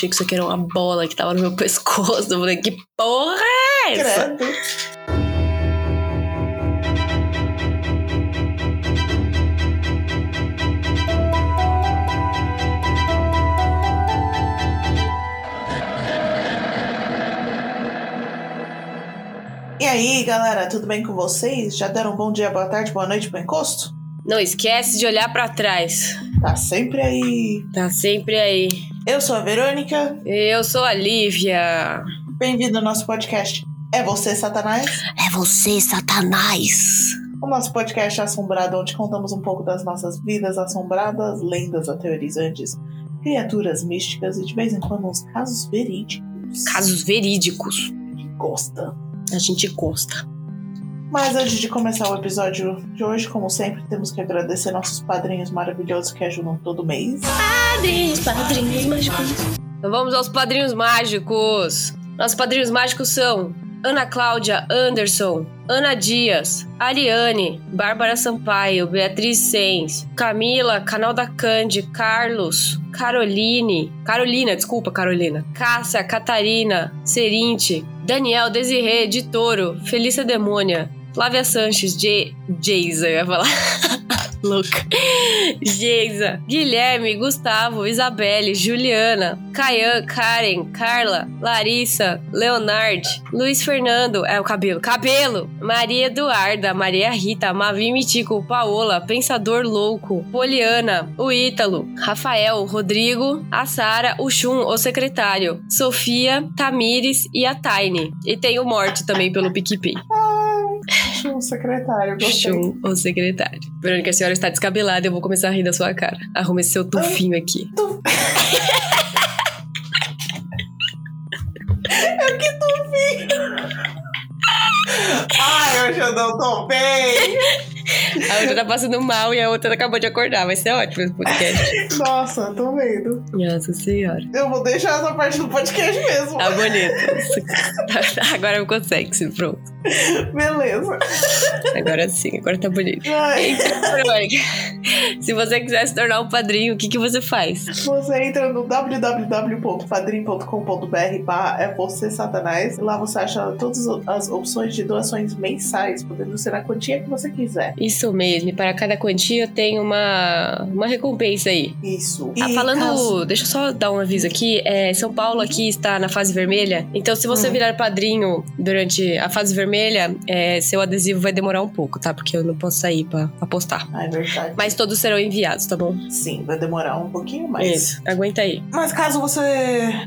Achei que isso aqui era uma bola que tava no meu pescoço. Eu falei, que porra é essa? Credo. E aí, galera, tudo bem com vocês? Já deram um bom dia, boa tarde, boa noite pro encosto? Não esquece de olhar pra trás. Tá sempre aí. Tá sempre aí. Eu sou a Verônica. Eu sou a Lívia. Bem-vindo ao nosso podcast. É você, Satanás? É você, Satanás. O nosso podcast é assombrado, onde contamos um pouco das nossas vidas assombradas, lendas aterrorizantes, criaturas místicas e de vez em quando uns casos verídicos. Casos verídicos. gosta. A gente gosta. Mas antes de começar o episódio de hoje, como sempre, temos que agradecer nossos padrinhos maravilhosos que ajudam todo mês. Padrinhos, padrinhos mágicos. Então vamos aos padrinhos mágicos. Nossos padrinhos mágicos são Ana Cláudia Anderson, Ana Dias, Ariane, Bárbara Sampaio, Beatriz Sens, Camila, Canal da Cande, Carlos, Caroline, Carolina, desculpa, Carolina, Cássia, Catarina, Serinte, Daniel, Desirê, de Toro, Felícia Demônia, Flávia Sanches, J. Geisa, eu ia falar. Louca. Geisa, Guilherme, Gustavo, Isabelle, Juliana, Caian, Karen, Carla, Larissa, Leonard, Luiz Fernando, é o cabelo, cabelo, Maria Eduarda, Maria Rita, Mavi Mitico, Paola, Pensador Louco, Poliana, o Ítalo, Rafael, Rodrigo, a Sara, o Chum, o secretário, Sofia, Tamires e a Taine. E tem o Morte também pelo PicPay. Um secretário, gostei. Chum, o secretário. Verônica, a senhora está descabelada, eu vou começar a rir da sua cara. Arrume esse seu tufinho aqui. Eu que vendo. Ai, hoje eu não tô bem. A outra tá passando mal e a outra acabou de acordar. Vai ser ótimo esse podcast. Nossa, tô vendo. Nossa senhora. Eu vou deixar essa parte do podcast mesmo. Tá bonito. Agora eu consegue, sim, pronto. Beleza. Agora sim, agora tá bonito. Ai, Então, se você quiser se tornar um padrinho, o que, que você faz? você entra no www.padrim.com.br barra é você satanás. Lá você acha todas as opções de doações mensais, podendo ser a quantia que você quiser. Isso mesmo, e para cada quantia tem uma, uma recompensa aí. Isso. Ah, falando, caso- deixa eu só dar um aviso aqui. É, São Paulo aqui está na fase vermelha. Então, se você Hum. virar padrinho durante a fase vermelha, é, seu adesivo vai demorar um pouco, tá? Porque eu não posso sair pra, pra postar. Ah, é verdade. Mas todos serão enviados, tá bom? Sim, vai demorar um pouquinho mais. Isso, aguenta aí. Mas caso você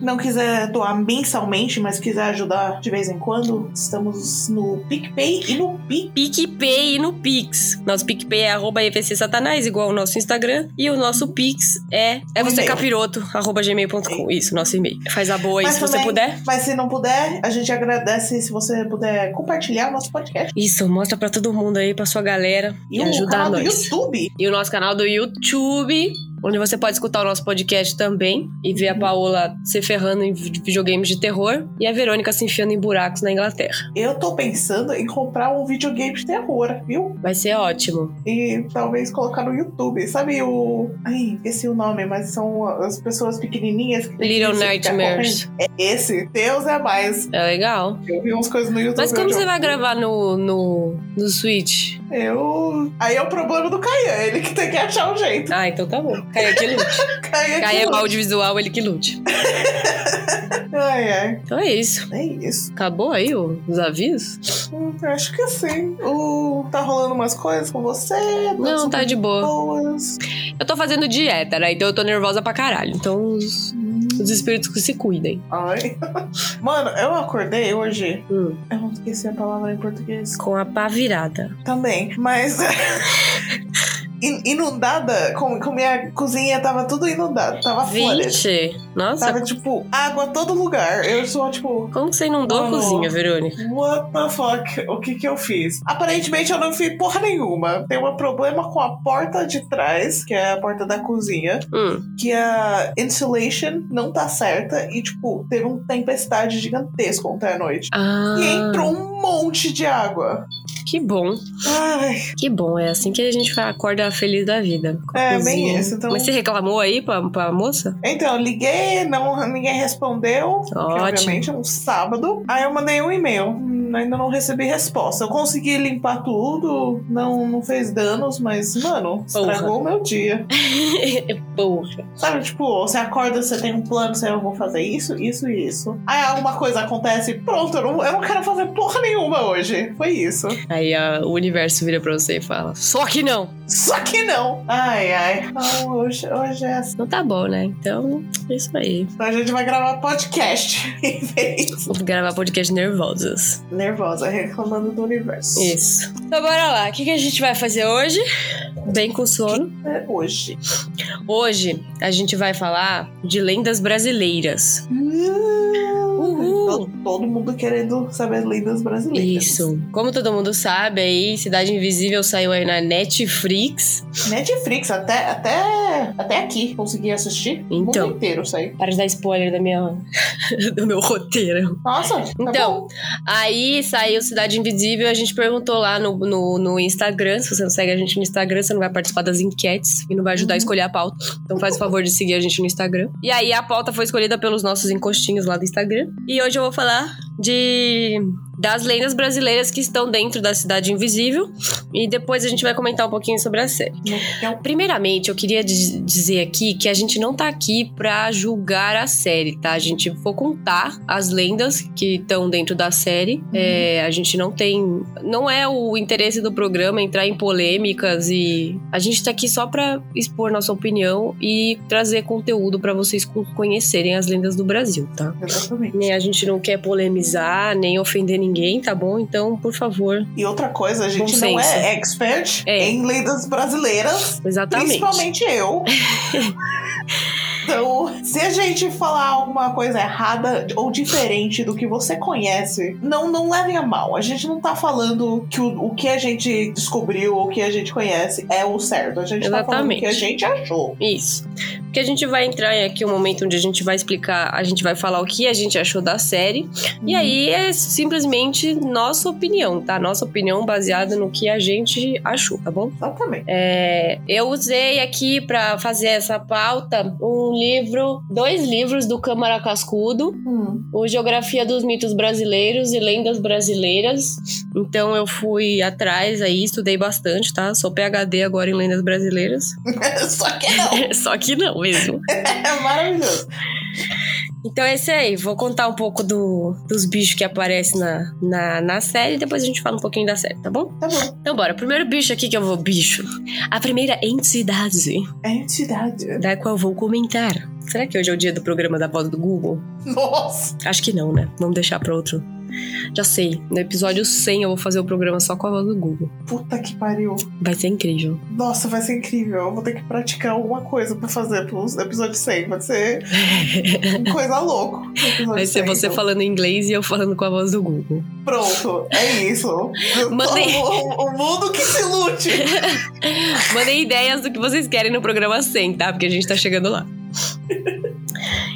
não quiser doar mensalmente, mas quiser ajudar de vez em quando, estamos no PicPay e no Pix. PicPay e no Pix. Nosso PicPay é arroba EVC Satanás, igual o nosso Instagram. E o nosso Pix é, é você capiroto, arroba gmail.com. Isso, nosso e-mail. Faz a boa aí Mas se você também- puder. Mas se não puder, a gente agradece se você puder compartilhar o nosso podcast. Isso, mostra pra todo mundo aí, pra sua galera. E, E, o ajudar canal do nós. YouTube. E o nosso canal do YouTube, onde você pode escutar o nosso podcast também e ver a Paola se ferrando em vi- videogames de terror e a Verônica se enfiando em buracos na Inglaterra. Eu tô pensando em comprar um videogame de terror, viu? Vai ser ótimo. E talvez colocar no YouTube. Sabe o. Ai, esqueci o nome, mas são as pessoas pequenininhas que Little Nightmares. É esse. Deus é mais. É legal. Eu vi umas coisas no YouTube. Mas como você vai gravar no, no, no Switch? Eu. Aí é o problema do Caian, ele que tem que achar um jeito. Ah, então tá bom. Caia que lute. Caia é que... o audiovisual, ele que lute. Ai, ai. Então é isso. É isso. Acabou aí os avisos? Hum, acho que sim. O... Tá rolando umas coisas com você? Não, tá de boa. boas. Eu tô fazendo dieta, né? Então eu tô nervosa pra caralho. Então os, os espíritos que se cuidem. Ai. Mano, eu acordei hoje. Hum, Eu não esqueci a palavra em português. com a pá virada. Também, mas. In- Inundada, com, com minha cozinha tava tudo inundado, tava fora. Nossa, Tava tipo água a todo lugar. Eu sou tipo, como você inundou a cozinha, Verônica? what the fuck? O que que eu fiz? Aparentemente eu não fiz porra nenhuma. Tem um problema com a porta de trás, que é a porta da cozinha, Hum, que a insulation não tá certa e tipo, teve uma tempestade gigantesca ontem à noite. ah, E entrou um monte de água. Que bom. Ai, Que bom. É assim que a gente acorda feliz da vida. É, bem isso, então- Mas você reclamou aí pra, pra moça? Então, eu liguei, não, ninguém respondeu. que, Ótimo. obviamente, é um sábado. Aí eu mandei um e-mail. Ainda não recebi resposta. Eu consegui limpar tudo, não, não fez danos, mas, mano, estragou o meu dia. Porra. Sabe, tipo, você acorda, você tem um plano, você eu vou fazer isso, isso e isso. Aí alguma coisa acontece, pronto, eu não, eu não quero fazer porra nenhuma hoje. Foi isso. Aí a- o universo vira pra você e fala: Só que não. Só que não. Ai, ai. Não, hoje, hoje é assim. Não tá bom, né? Então, é isso aí. Então a gente vai gravar podcast em vez. Gravar podcast nervosos. Nervosa, reclamando do universo. Isso. Então bora lá. O que, que a gente vai fazer hoje? Bem com sono. É hoje. Hoje a gente vai falar de lendas brasileiras. Uhul. Todo, todo mundo querendo saber lendas brasileiras. Isso. Como todo mundo sabe, aí Cidade Invisível saiu aí na Netflix. Netflix, até, até, até aqui consegui assistir. O Então. mundo inteiro isso aí. Para de dar spoiler da minha, do meu roteiro. Nossa, tá Então, bom. Aí saiu Cidade Invisível, a gente perguntou lá no, no, no Instagram. Se você não segue a gente no Instagram, você não vai participar das enquetes e não vai ajudar a Uhum. escolher a pauta. Então faz o favor de seguir a gente no Instagram. E aí a pauta foi escolhida pelos nossos encostinhos lá do Instagram. E hoje eu vou falar de das lendas brasileiras que estão dentro da Cidade Invisível. E depois a gente vai comentar um pouquinho sobre a série. Então, Primeiramente, eu queria diz- dizer aqui que a gente não tá aqui pra julgar a série, tá? A gente for contar as lendas que estão dentro da série. É, a gente não tem. Não é o interesse do programa entrar em polêmicas e. A gente tá aqui só pra expor nossa opinião e trazer conteúdo pra vocês co- conhecerem as lendas do Brasil, tá? Exatamente. Nem a gente não quer polemizar, nem ofender ninguém, tá bom? Então, por favor. E outra coisa, a gente não é expert É. em lendas brasileiras. Exatamente. Principalmente eu. Então, se a gente falar alguma coisa errada ou diferente do que você conhece, não, não levem a mal. A gente não tá falando que o, o que a gente descobriu ou o que a gente conhece é o certo. A gente tá falando o que a Exatamente. gente achou. Isso. Porque a gente vai entrar aqui um momento onde a gente vai explicar, a gente vai falar o que a gente achou da série. E aí é simplesmente nossa opinião, tá? Nossa opinião baseada no que a gente achou, tá bom? Exatamente. É, eu usei aqui pra fazer essa pauta um livro, dois livros do Câmara Cascudo, Hum. o Geografia dos Mitos Brasileiros e Lendas Brasileiras. Então eu fui atrás aí, estudei bastante, tá? Sou PhD agora em lendas brasileiras. Só que não. Só que não mesmo. É maravilhoso. Então é isso aí, vou contar um pouco do, dos bichos que aparecem na, na, na série e depois a gente fala um pouquinho da série, tá bom? Tá bom. Então bora, primeiro bicho aqui que eu vou, bicho. A primeira entidade entidade. da qual eu vou comentar. Será que hoje é o dia do programa da voz do Google? Nossa. Acho que não, né? Vamos deixar pra outro. Já sei, no episódio 100 eu vou fazer o programa só com a voz do Google. Puta que pariu. Vai ser incrível. Nossa, vai ser incrível. Eu vou ter que praticar alguma coisa pra fazer pro episódio 100. Vai ser coisa louca. Vai ser 100, você então. falando inglês e eu falando com a voz do Google. Pronto, é isso. Mandei- O, o mundo que se lute. Mandem ideias do que vocês querem no programa 100, tá? Porque a gente tá chegando lá.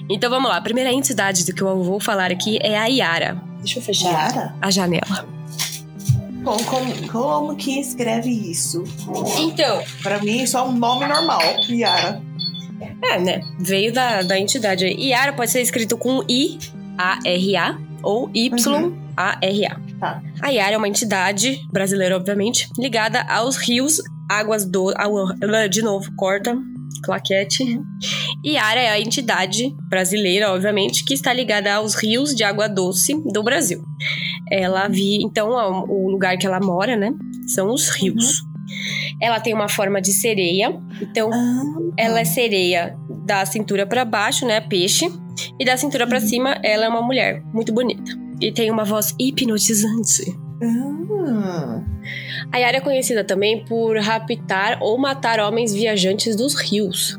Então vamos lá. A primeira entidade do que eu vou falar aqui é a Yara. Deixa eu fechar Cara, a janela. como, como, como que escreve isso? Então, Pra mim, isso é um nome normal. Yara. é, né? Veio da, da entidade. aí. Yara pode ser escrito com I-A-R-A ou Y-A-R-A. Tá. A Yara é uma entidade brasileira, obviamente, ligada aos rios, águas do. ao- de novo, corta. Claquete. Iara é a entidade brasileira, obviamente, que está ligada aos rios de água doce do Brasil. Ela vi, então, o lugar que ela mora, né, são os rios. Ela tem uma forma de sereia, então Ah, ela é sereia da cintura para baixo, né, peixe, e da cintura para cima ela é uma mulher muito bonita e tem uma voz hipnotizante. Ah, A Yara é conhecida também por raptar ou matar homens viajantes dos rios.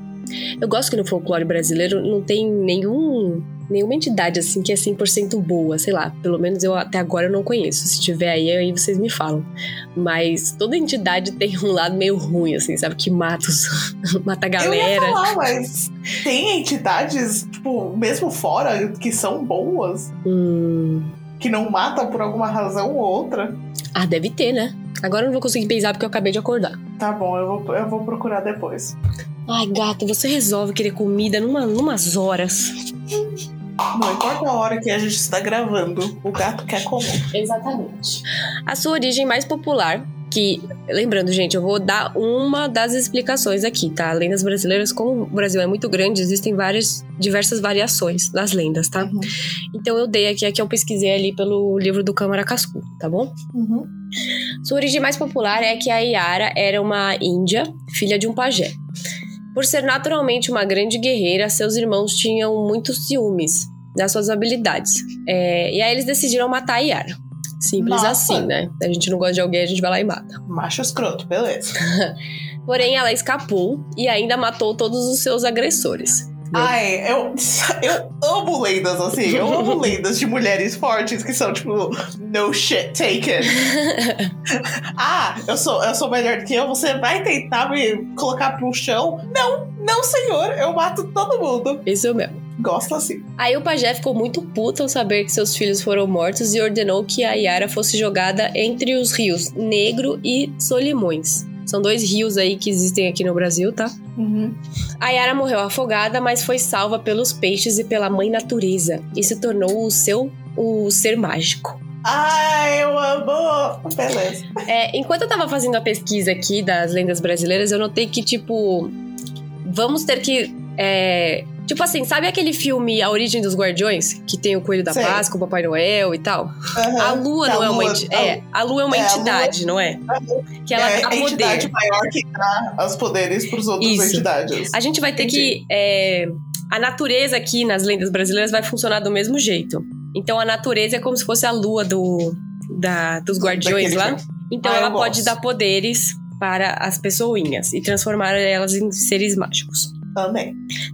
Eu gosto que no folclore brasileiro não tem nenhum, nenhuma entidade assim que é 100% boa, sei lá. Pelo menos eu até agora eu não conheço. Se tiver aí, aí vocês me falam. Mas toda entidade tem um lado meio ruim, assim, sabe? Que mata, os, mata a Eu ia galera. falar, mas tem entidades, tipo, mesmo fora, que são boas. Hum, que não mata por alguma razão ou outra? Ah, deve ter, né? Agora eu não vou conseguir pensar porque eu acabei de acordar. Tá bom, eu vou, eu vou procurar depois. Ai, gato, você resolve querer comida numa, numas horas. Não importa a hora que a gente está gravando, o gato quer comer. Exatamente. A sua origem mais popular, que, lembrando, gente, eu vou dar uma das explicações aqui, tá? Lendas brasileiras, como o Brasil é muito grande, existem várias, diversas variações das lendas, tá? Uhum. Então eu dei aqui, aqui eu pesquisei ali pelo livro do Câmara Cascu, tá bom? Uhum. Sua origem mais popular é que a Yara era uma índia, filha de um pajé. Por ser naturalmente uma grande guerreira, seus irmãos tinham muitos ciúmes das suas habilidades. É, e aí eles decidiram matar a Yara. Simples Nossa. assim, né? A gente não gosta de alguém, a gente vai lá e mata. Macho escroto, beleza. Porém, ela escapou e ainda matou todos os seus agressores. Ai, eu, eu amo lendas assim. Eu amo lendas de mulheres fortes que são tipo, no shit taken. ah, eu sou, eu sou melhor do que eu, você vai tentar me colocar pro chão? Não, não, senhor, eu mato todo mundo. Isso mesmo. Gosto assim. Aí o pajé ficou muito puto ao saber que seus filhos foram mortos e ordenou que a Yara fosse jogada entre os rios Negro e Solimões. São dois rios aí que existem aqui no Brasil, tá? Uhum. A Yara morreu afogada, mas foi salva pelos peixes e pela mãe natureza e se tornou o seu o ser mágico. Ai, eu amo. Beleza. É, enquanto eu tava fazendo a pesquisa aqui das lendas brasileiras, eu notei que, tipo, vamos ter que. é, tipo assim, sabe aquele filme A Origem dos Guardiões? Que tem o Coelho da Sei. Páscoa, o Papai Noel e tal? Aham. A Lua Tá, não é uma Lua- entidade. É, a Lua é uma É, a Lua- entidade, não é? Que ela é dá a entidade poder. maior que dá os poderes pros outros Isso. entidades. A gente vai ter Entendi. que. é, a natureza aqui nas lendas brasileiras vai funcionar do mesmo jeito. Então a natureza é como se fosse a lua do, da, dos guardiões Daquele lá. Então Ah, ela pode gosto. dar poderes para as pessoinhas e transformar elas em seres mágicos.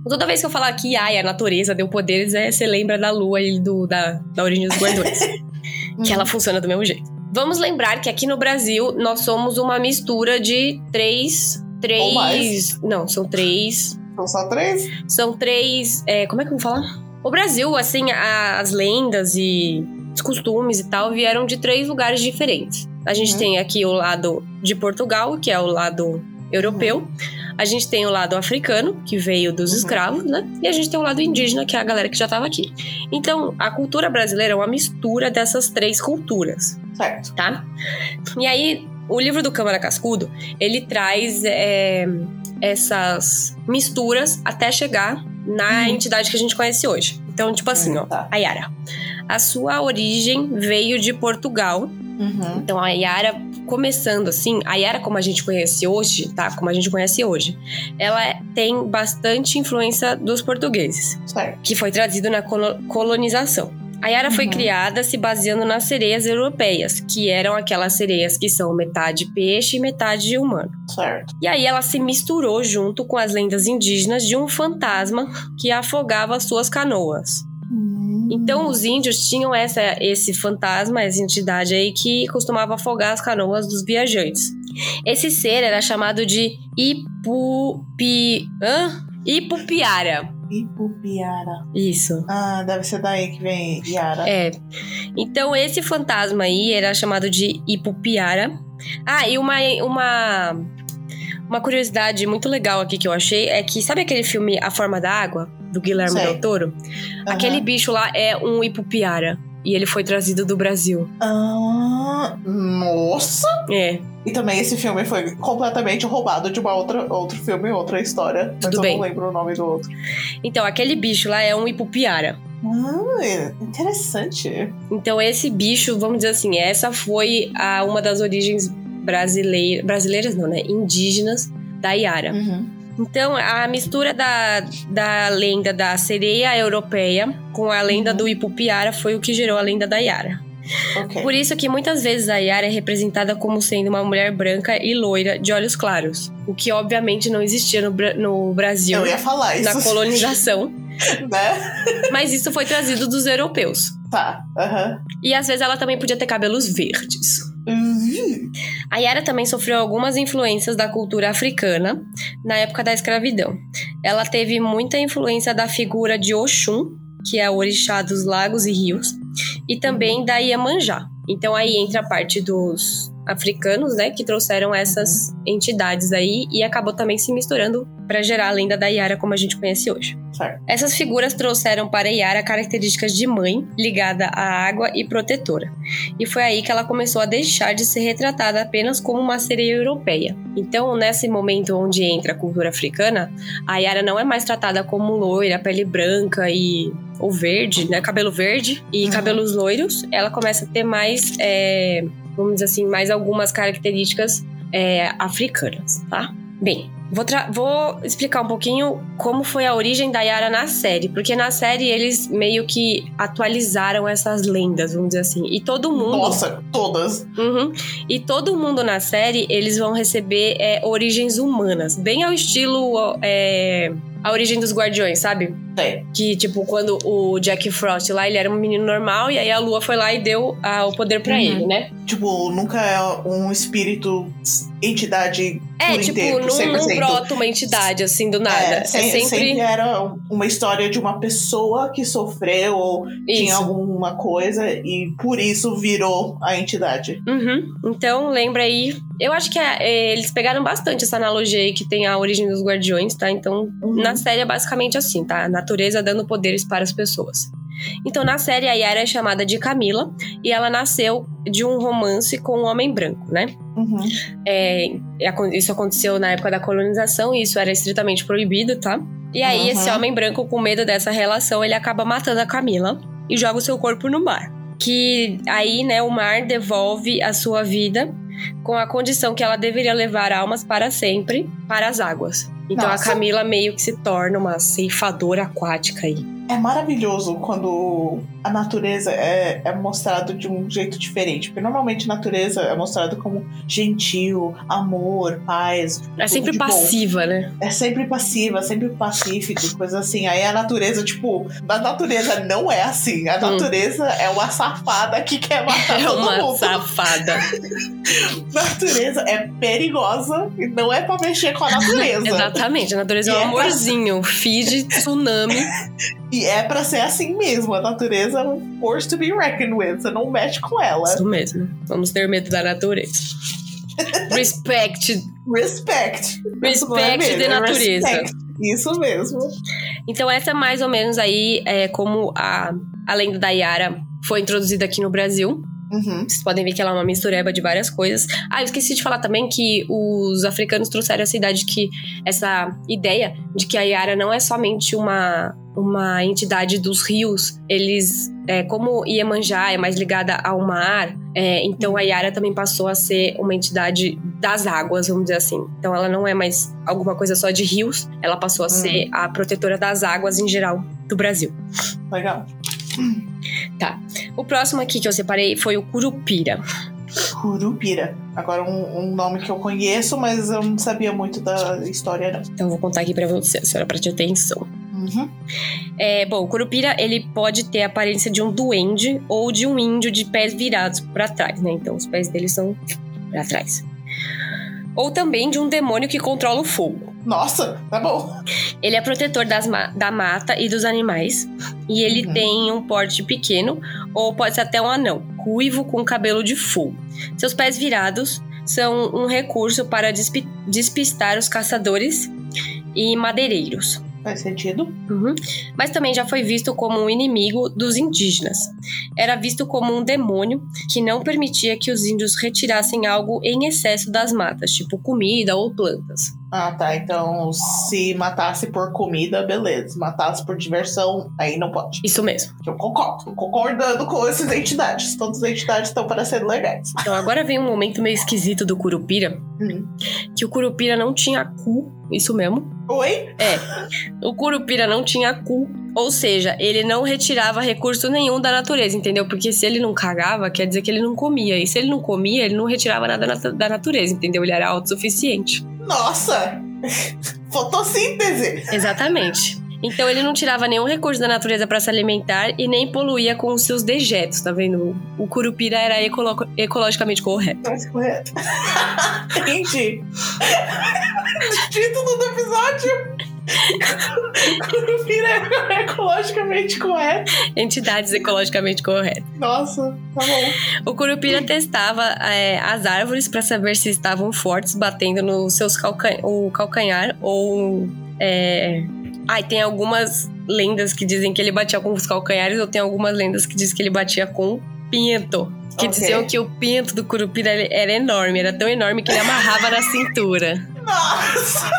Então, toda vez que eu falar que ai, a natureza deu poderes, é, você lembra da lua e do, da, da origem dos guardiões. que ela funciona do mesmo jeito. Vamos lembrar que aqui no Brasil nós somos uma mistura de três. Três. Não, são três. São só três? São três. é, como é que eu vou falar? O Brasil, assim, a- as lendas e os costumes e tal vieram de três lugares diferentes. A gente Uhum. tem aqui o lado de Portugal, que é o lado europeu. A gente tem o lado africano, que veio dos Uhum. escravos, né? E a gente tem o lado indígena, que é a galera que já estava aqui. Então, a cultura brasileira é uma mistura dessas três culturas Certo. tá? E aí, o livro do Câmara Cascudo, ele traz é, essas misturas até chegar na Uhum. entidade que a gente conhece hoje. Então, tipo assim, ó, Tá. a Yara. A sua origem veio de Portugal. Uhum. Então, a Yara, começando assim, a Yara como a gente conhece hoje, tá? Como a gente conhece hoje, ela tem bastante influência dos portugueses Certo. que foi trazido na colo- colonização. A Yara foi Uhum. criada se baseando nas sereias europeias, que eram aquelas sereias que são metade peixe e metade humano. E aí ela se misturou junto com as lendas indígenas de um fantasma que afogava suas canoas. Então os índios tinham essa, esse fantasma, essa entidade aí que costumava afogar as canoas dos viajantes. Esse ser era chamado de Ipupi... Hã? Ipupiara. Ipupiara. Isso. Ah, deve ser daí que vem Yara. É. Então, esse fantasma aí era chamado de Ipupiara. Ah, e uma, uma, uma curiosidade muito legal aqui que eu achei é que, sabe aquele filme A Forma da Água, do Guilherme Sei. Del Toro? Aham. Aquele bicho lá é um Ipupiara. E ele foi trazido do Brasil. Ah, nossa! É, E também esse filme foi completamente roubado de uma outra outro filme, outra história. Mas Tudo eu bem. não lembro o nome do outro. então aquele bicho lá é um Ipupiara. Ah, interessante. Então esse bicho, vamos dizer assim, essa foi a, uma das origens brasileiras, brasileiras não, né? Indígenas da Yara. Uhum. Então, a mistura da, da lenda da sereia europeia com a lenda Uhum. do Ipupiara foi o que gerou a lenda da Yara. Ok. Por isso que muitas vezes a Yara é representada como sendo uma mulher branca e loira de olhos claros. O que obviamente não existia no, no Brasil Eu ia falar isso. na colonização. né? mas isso foi trazido dos europeus. Tá. Aham. E às vezes ela também podia ter cabelos verdes. A Yara também sofreu algumas influências da cultura africana na época da escravidão. Ela teve muita influência da figura de Oxum, que é o orixá dos lagos e rios, e também da Iemanjá. Então aí entra a parte dos africanos, né, que trouxeram essas entidades aí e acabou também se misturando para gerar a lenda da Yara como a gente conhece hoje. Certo. Essas figuras trouxeram para Yara características de mãe, ligada à água e protetora. E foi aí que ela começou a deixar de ser retratada apenas como uma sereia europeia. Então, nesse momento onde entra a cultura africana, a Yara não é mais tratada como loira, pele branca e ou verde, né, cabelo verde e uhum. cabelos loiros. Ela começa a ter mais é, vamos dizer assim, mais algumas características é, africanas, tá? Bem, Vou, vou, explicar um pouquinho como foi a origem da Yara na série, porque na série eles meio que atualizaram essas lendas, vamos dizer assim. E todo mundo. Nossa, todas! Uhum, e todo mundo na série eles vão receber é, origens humanas, bem ao estilo. É, a origem dos Guardiões, sabe? É. Que, tipo, quando o Jack Frost lá, ele era um menino normal, e aí a Lua foi lá e deu ah, o poder para uhum. ele, né? Tipo, nunca é um espírito, entidade é, tipo, inteiro, não, não brota uma entidade assim do nada. É, é sempre... sempre... era uma história de uma pessoa que sofreu ou isso. tinha alguma coisa e por isso virou a entidade. Uhum. Então, lembra aí. Eu acho que é, é, eles pegaram bastante essa analogia aí que tem a origem dos guardiões, tá? Então, uhum. na série é basicamente assim, tá? A natureza dando poderes para as pessoas. Então, na série, a Yara é chamada de Camila e ela nasceu de um romance com um homem branco, né? Uhum. É, isso aconteceu na época da colonização e isso era estritamente proibido, tá? E aí, uhum. esse homem branco, com medo dessa relação, ele acaba matando a Camila e joga o seu corpo no mar. Que aí, né, o mar devolve a sua vida com a condição que ela deveria levar almas para sempre para as águas. Então Nossa. a Camila meio que se torna uma ceifadora aquática aí é maravilhoso quando a natureza é, é mostrado de um jeito diferente. Porque normalmente a natureza é mostrada como gentil, amor, paz. É sempre passiva, bom. né? É sempre passiva, sempre pacífico, coisa assim. Aí a natureza, tipo, a natureza não é assim. A hum. natureza hum. é uma safada que quer matar é todo mundo. É uma safada. natureza é perigosa e não é pra mexer com a natureza. Exatamente. A natureza é um é amorzinho, pra... feed tsunami. E é para ser assim mesmo. A natureza é um force to be reckoned with. Você não mexe com ela. Isso mesmo. Vamos ter medo da natureza. Respect. Respect. Respect é da natureza. Respect. Isso mesmo. Então, essa é mais ou menos aí é, como a, a lenda da Yara foi introduzida aqui no Brasil. Uhum. Vocês podem ver que ela é uma mistureba de várias coisas. Ah, eu esqueci de falar também que os africanos trouxeram essa ideia de que essa ideia de que a Yara não é somente uma uma entidade dos rios, eles, é, como Iemanjá é mais ligada ao mar, é, então a Yara também passou a ser uma entidade das águas, vamos dizer assim. Então ela não é mais alguma coisa só de rios, ela passou a uhum. ser a protetora das águas em geral do Brasil. Legal. Tá. O próximo aqui que eu separei foi o Curupira. Curupira. Agora, um, um, nome que eu conheço, mas eu não sabia muito da história, não. Então, eu vou contar aqui pra você, a senhora preste atenção. Uhum. É, bom, o Curupira, ele pode ter a aparência de um duende ou de um índio de pés virados para trás, né? Então, os pés dele são para trás. Ou também de um demônio que controla o fogo. Nossa, tá bom. Ele é protetor das ma da mata e dos animais. E ele uhum. tem um porte pequeno, ou pode ser até um anão, ruivo com cabelo de fogo. Seus pés virados são um recurso para despistar os caçadores e madeireiros. Faz sentido. Uhum. Mas também já foi visto como um inimigo dos indígenas. Era visto como um demônio que não permitia que os índios retirassem algo em excesso das matas, tipo comida ou plantas. Ah, tá. Então, se matasse por comida, beleza. Se matasse por diversão, aí não pode. Isso mesmo. Eu concordo. Concordando com essas entidades. Todas as entidades estão parecendo legais. Então, agora vem um momento meio esquisito do Curupira. Hum. Que o Curupira não tinha cu. Isso mesmo. Oi? É. O Curupira não tinha cu. Ou seja, ele não retirava recurso nenhum da natureza, entendeu? Porque se ele não cagava, quer dizer que ele não comia. E se ele não comia, ele não retirava nada da natureza, entendeu? Ele era autossuficiente. Nossa! Fotossíntese! Exatamente. Então ele não tirava nenhum recurso da natureza para se alimentar e nem poluía com os seus dejetos, tá vendo? O curupira era ecolo ecologicamente correto. Mais correto. Entendi. Título do episódio: Curupira é ecologicamente correto. Entidades ecologicamente corretas. Nossa, tá bom. O Curupira testava é, as árvores para saber se estavam fortes, batendo no seus calca o calcanhar ou. É... Ai, tem algumas lendas que dizem que ele batia com os calcanhares, ou tem algumas lendas que dizem que ele batia com o pinto. Que Ok. diziam que o pinto do Curupira era enorme, era tão enorme que ele amarrava na cintura. Nossa!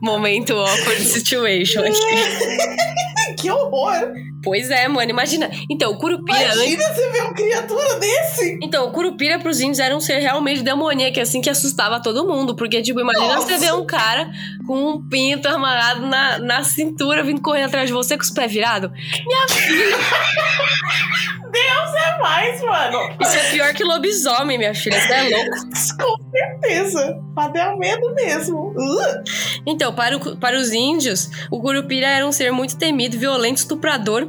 Momento awkward situation aqui. que horror! Pois é, mano, imagina. Então, o Curupira. Imagina você ver uma criatura desse! Então, o Curupira pros índios era um ser realmente demoníaco, assim, que assustava todo mundo. Porque, tipo, imagina Nossa. você ver um cara com um pinto amarrado na, na cintura, vindo correndo atrás de você com os pés virados. Minha filha, Deus é mais, mano! isso é pior que lobisomem, minha filha. Você é louco. Com certeza! Até o medo mesmo. Uh, Então, para, o- para os índios, o Curupira era um ser muito temido, violento, estuprador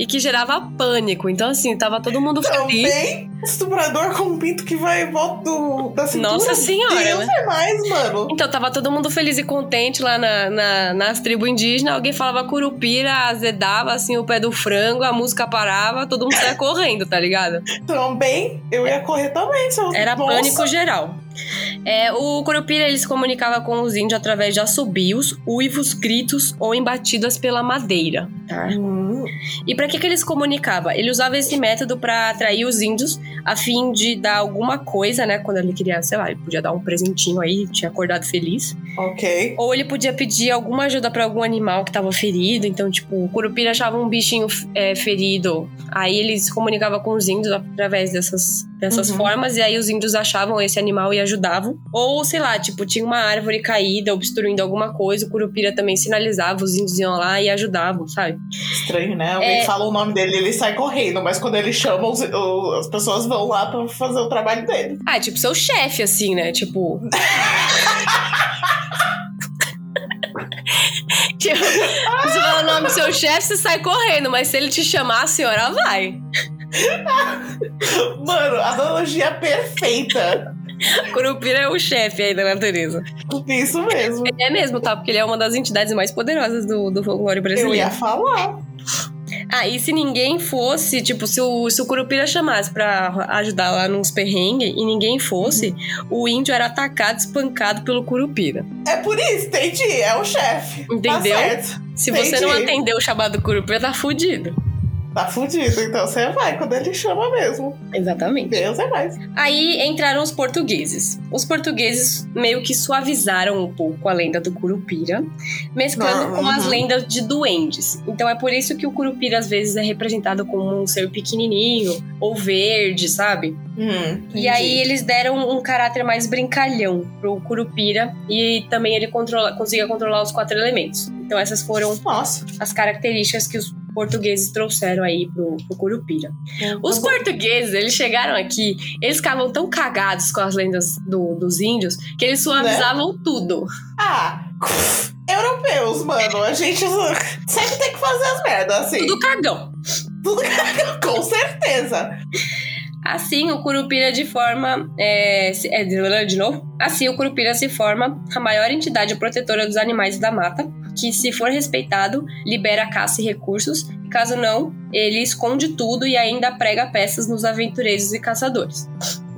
e que gerava pânico. Então, assim, tava todo mundo feliz. também estuprador com um pinto que vai em volta do, da cintura. Nossa senhora, Deus né? é mais, mano. Então, tava todo mundo feliz e contente lá na, na- nas tribos indígenas. Alguém falava curupira, azedava assim o pé do frango, a música parava, todo mundo saia correndo, tá ligado? Também, eu ia correr também. Se eu... Era Nossa. pânico geral. É, o curupira ele se comunicava com os índios através de assobios, uivos, gritos ou em batidas pela madeira. Tá? Hum, E para que, que ele se comunicava? Ele usava esse método para atrair os índios a fim de dar alguma coisa, né? Quando ele queria, sei lá, ele podia dar um presentinho aí, tinha acordado feliz. ok. Ou ele podia pedir alguma ajuda pra algum animal que tava ferido. Então, tipo, o Curupira achava um bichinho é, ferido. Aí ele se comunicava com os índios através dessas, dessas Uhum. formas. E aí os índios achavam esse animal e ajudavam. Ou, sei lá, tipo, tinha uma árvore caída, obstruindo alguma coisa. O Curupira também sinalizava, os índios iam lá e ajudavam, sabe? Estranho, né? Alguém É. fala o nome dele ele sai correndo, mas quando ele chama, os- as pessoas vão lá pra fazer o trabalho dele. Ah, tipo, seu chefe, assim, né? Tipo. tipo, você fala o nome do seu chefe, você sai correndo, mas se ele te chamar, a senhora vai. Mano, analogia perfeita. Curupira é o chefe aí da natureza. Isso mesmo. É mesmo, tá? Porque ele é uma das entidades mais poderosas do, do folclore Eu brasileiro. ia falar. Ah, e se ninguém fosse, tipo, se o, se o Curupira chamasse pra ajudar lá nos perrengues e ninguém fosse, o índio era atacado, espancado pelo Curupira. É por isso, entendi. É o chefe. Entendeu? Tá certo. Se você não Entendi. atender o chamado do Curupira, tá fudido. Tá fudido. Então você vai quando ele chama mesmo. Exatamente. Deus é mais. Aí entraram os portugueses. Os portugueses meio que suavizaram um pouco a lenda do Curupira, mesclando Ah, com as uhum. lendas de duendes. Então é por isso que o Curupira às vezes é representado como um ser pequenininho ou verde, sabe? Hum, E aí eles deram um caráter mais brincalhão pro Curupira e também ele controla, conseguia controlar os quatro elementos. Então essas foram Nossa. as características que os portugueses trouxeram aí pro, pro Curupira. Os Tá bom. portugueses, eles chegaram aqui, eles ficavam tão cagados com as lendas do- dos índios que eles suavizavam tudo. Ah, europeus, mano. A gente sempre tem que fazer as merdas, assim. Tudo cagão. Tudo com certeza. Assim, o Curupira de forma. É, é, de novo? Assim, o Curupira se forma a maior entidade protetora dos animais da mata, que, se for respeitado, libera caça e recursos. e Caso não, ele esconde tudo e ainda prega peças nos aventureiros e caçadores.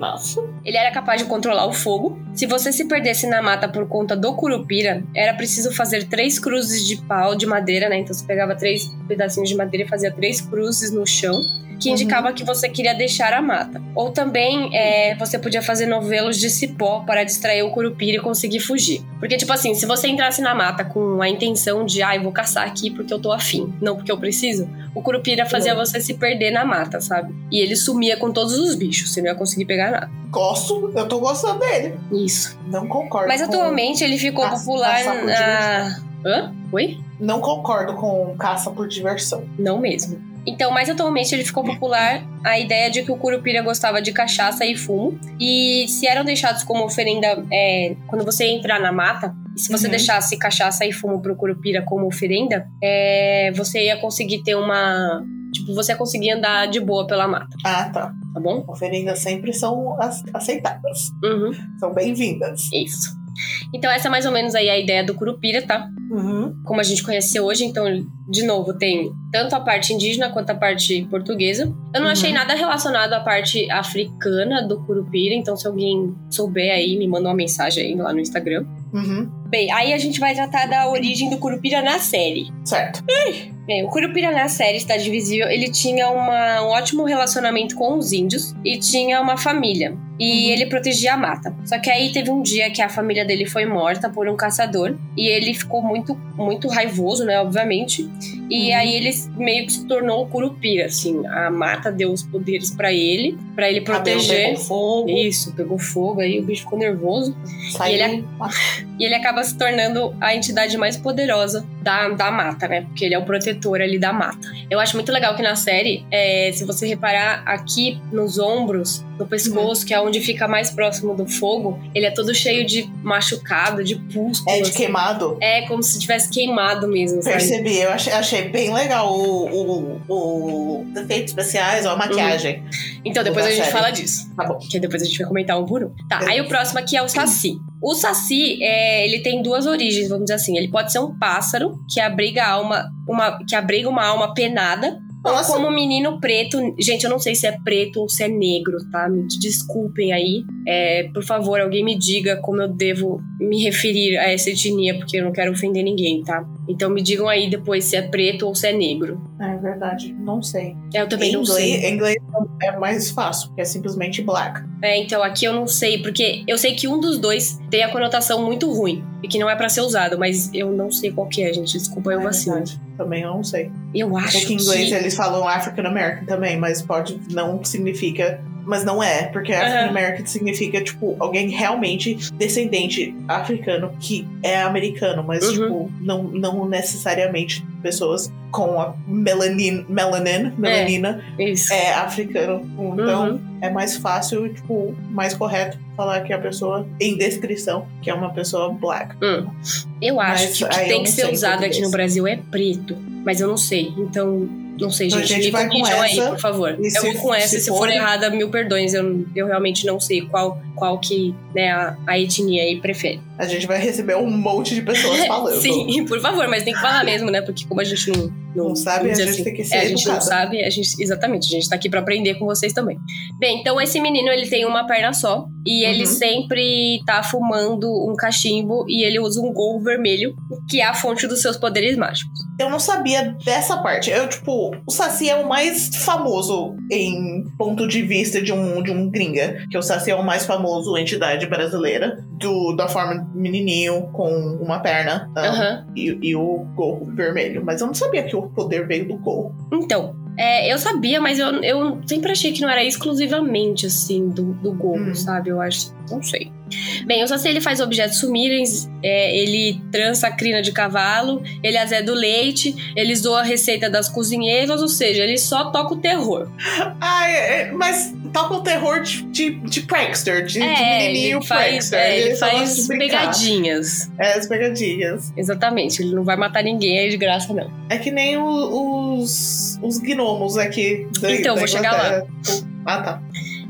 Nossa. Ele era capaz de controlar o fogo. Se você se perdesse na mata por conta do curupira, era preciso fazer três cruzes de pau de madeira, né? Então você pegava três pedacinhos de madeira e fazia três cruzes no chão, que Uhum. indicava que você queria deixar a mata. Ou também é, você podia fazer novelos de cipó para distrair o curupira e conseguir fugir. Porque, tipo assim, se você entrasse na mata com a intenção de, ah, eu vou caçar aqui porque eu tô afim, não porque eu preciso, o curupira fazia Uhum. você se perder na mata, sabe? E ele sumia com todos os bichos, você não ia conseguir pegar Gosto, eu tô gostando dele. Isso. Não concordo. Mas com- atualmente ele ficou caça- popular caça na. Hã? Oi? Não concordo com caça por diversão. Não mesmo. Então, mas atualmente ele ficou popular a ideia de que o Curupira gostava de cachaça e fumo. E se eram deixados como oferenda, é, quando você entrar na mata, se você Uhum. deixasse cachaça e fumo pro Curupira como oferenda, é, você ia conseguir ter uma. Tipo, você conseguir andar de boa pela mata, Ah, tá. tá bom? Oferendas sempre são ac- aceitadas. Uhum. São bem-vindas. Isso. Então, essa é mais ou menos aí a ideia do Curupira, tá? Uhum. Como a gente conhece hoje. Então, de novo, tem tanto a parte indígena quanto a parte portuguesa. Eu não Uhum. achei nada relacionado à parte africana do Curupira. Então, se alguém souber aí, me manda uma mensagem aí lá no Instagram. Uhum. Bem, aí a gente vai tratar da origem do Curupira na série. Certo. Bem, o Curupira na série Cidade Invisível, ele tinha uma- um ótimo relacionamento com os índios e tinha uma família. E Uhum. ele protegia a mata. Só que aí teve um dia que a família dele foi morta por um caçador e ele ficou muito, muito raivoso, né, obviamente. E Uhum. aí ele meio que se tornou o Curupira, assim. A mata deu os poderes pra ele, pra ele proteger. pegou fogo, Isso, pegou fogo aí, o bicho ficou nervoso. saiu. E ele E ele acaba se tornando a entidade mais poderosa da, da mata, né? Porque ele é o protetor ali da mata. Eu acho muito legal que na série, é, se você reparar aqui nos ombros, no pescoço, que é onde fica mais próximo do fogo, ele é todo cheio de machucado, de pústulas. É de queimado. É como se tivesse queimado mesmo, sabe? Percebi, eu achei, achei bem legal o, o, o efeitos especiais, ou a maquiagem. Então depois a gente série. fala disso. Tá bom. Que depois a gente vai comentar um por um. Tá, aí o próximo aqui é o Saci. O Saci, é, ele tem duas origens, vamos dizer assim. Ele pode ser um pássaro que abriga a alma, uma, que abriga uma alma penada, Nossa, como um menino preto. Gente, eu não sei se é preto ou se é negro, tá? Me desculpem aí. É, por favor, alguém me diga como eu devo me referir a essa etnia, porque eu não quero ofender ninguém, tá? Então me digam aí depois se é preto ou se é negro. é verdade, não sei. Eu também em não inglês, sei. em inglês é mais fácil, porque é simplesmente black. É, então aqui eu não sei, porque eu sei que um dos dois tem a conotação muito ruim e que não é pra ser usado, mas eu não sei qual que é, gente. Desculpa, eu É vacilo. verdade. Também eu não sei. Eu acho Porque em inglês que... eles falam African American também, mas pode não significa. Mas não é, porque African American significa, tipo, alguém realmente descendente africano que é americano, mas, Uhum. tipo, não, não necessariamente pessoas com a melanin, melanin, melanina Isso. é, africano. Então Uhum. é mais fácil, tipo, mais correto falar que a pessoa, em descrição, que é uma pessoa black. Hum. Eu acho Mas que o que tem que ser usado aqui no Brasil é preto, mas eu não sei. Então, não sei, gente. gente Me corrijam aí, por favor. e Eu se- vou com essa, se se, for for- errada, mil perdões. Eu, eu realmente não sei qual, qual que né, a, a etnia aí prefere. A gente vai receber um monte de pessoas falando. Sim, por favor, mas tem que falar mesmo, né? Porque como a gente não. Não, Não sabe, a gente tem que ser é, a gente não sabe, a gente, exatamente, a gente tá aqui pra aprender com vocês também. Bem, então esse menino ele tem uma perna só e ele Uhum. sempre tá fumando um cachimbo e ele usa um gorro vermelho, que é a fonte dos seus poderes mágicos. Eu não sabia dessa parte. Eu, tipo, o Saci é o mais famoso em ponto de vista de um, de um gringa. Que o Saci é o mais famoso entidade brasileira. Do, da forma menininho com uma perna Aham. e, e o gorro vermelho. Mas eu não sabia que o poder veio do gorro. Então, é, eu sabia, mas eu, eu sempre achei que não era exclusivamente, assim, do, do gorro, Hum. sabe? Eu acho. Não sei. Bem, o Saci ele faz objetos sumirem, é, ele trança a crina de cavalo, ele azeda o leite, ele zoa a receita das cozinheiras, ou seja, ele só toca o terror. Ah, é, é, mas toca o terror de, de, de prankster, de, de é, menininho ele faz, prankster. é, ele faz de brincar. pegadinhas. É, as pegadinhas. Exatamente, ele não vai matar ninguém aí de graça, não. É que nem o- os, os gnomos aqui da, Então, da vou chegar lá. Ah, tá.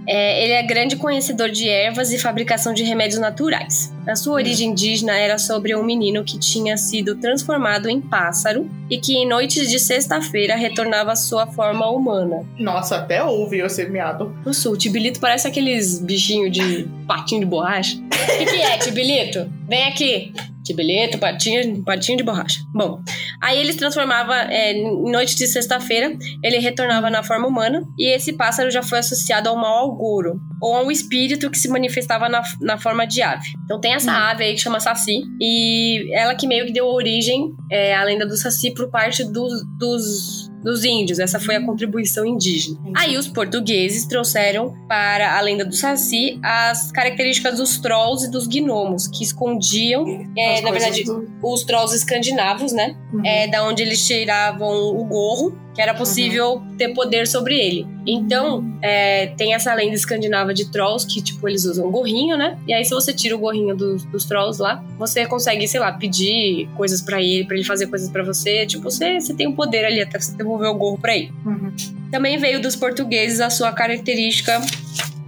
É, ele é grande conhecedor de ervas e fabricação de remédios naturais. A sua origem indígena era sobre um menino que tinha sido transformado em pássaro e que em noites de sexta-feira retornava à sua forma humana. Nossa, até ouvi esse miado. No sul, Tibilito parece aqueles bichinhos de patinho de borracha. O que, que é, Tibilito? Vem aqui. Tibilito, patinho, patinho de borracha. Bom, aí ele se transformava é, em noite de sexta-feira, ele retornava na forma humana e esse pássaro já foi associado ao mau auguro ou a um espírito que se manifestava na, na forma de ave. Então tem essa Hum. ave aí que chama Saci e ela que meio que deu origem é, à lenda do Saci por parte dos, dos, dos índios. Essa foi a contribuição indígena. Aí os portugueses trouxeram para a lenda do Saci as características dos trolls e dos gnomos, que escondiam, é, na verdade, do- os trolls escandinavos, né? Uhum. É da onde eles tiravam o gorro, que era possível ter poder sobre ele. Então, é, tem essa lenda escandinava de trolls que, tipo, eles usam gorrinho, né? E aí, se você tira o gorrinho dos, dos trolls lá, você consegue, sei lá, pedir coisas pra ele, pra ele fazer coisas pra você. Tipo, você, você tem um poder ali até você devolver o gorro pra ele. Uhum. Também veio dos portugueses a sua característica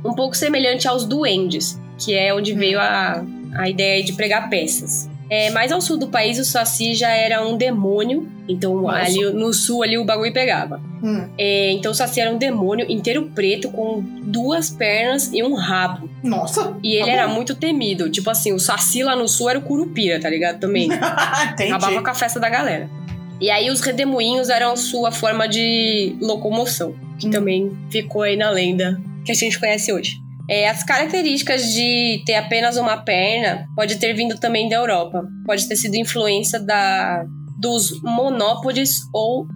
um pouco semelhante aos duendes, que é onde veio a, a ideia de pregar peças. É, mais ao sul do país, o Saci já era um demônio. Então, Nossa. ali no sul, ali o bagulho pegava. Hum. É, então, o Saci era um demônio inteiro preto, com duas pernas e um rabo. Nossa. E ele Tá era muito temido. Tipo assim, o Saci lá no sul era o Curupira, tá ligado? Também. Acabava com a festa da galera. E aí, os redemoinhos eram a sua forma de locomoção, que Hum. também ficou aí na lenda que a gente conhece hoje. É, as características de ter apenas uma perna pode ter vindo também da Europa. Pode ter sido influência da, dos monópodes ou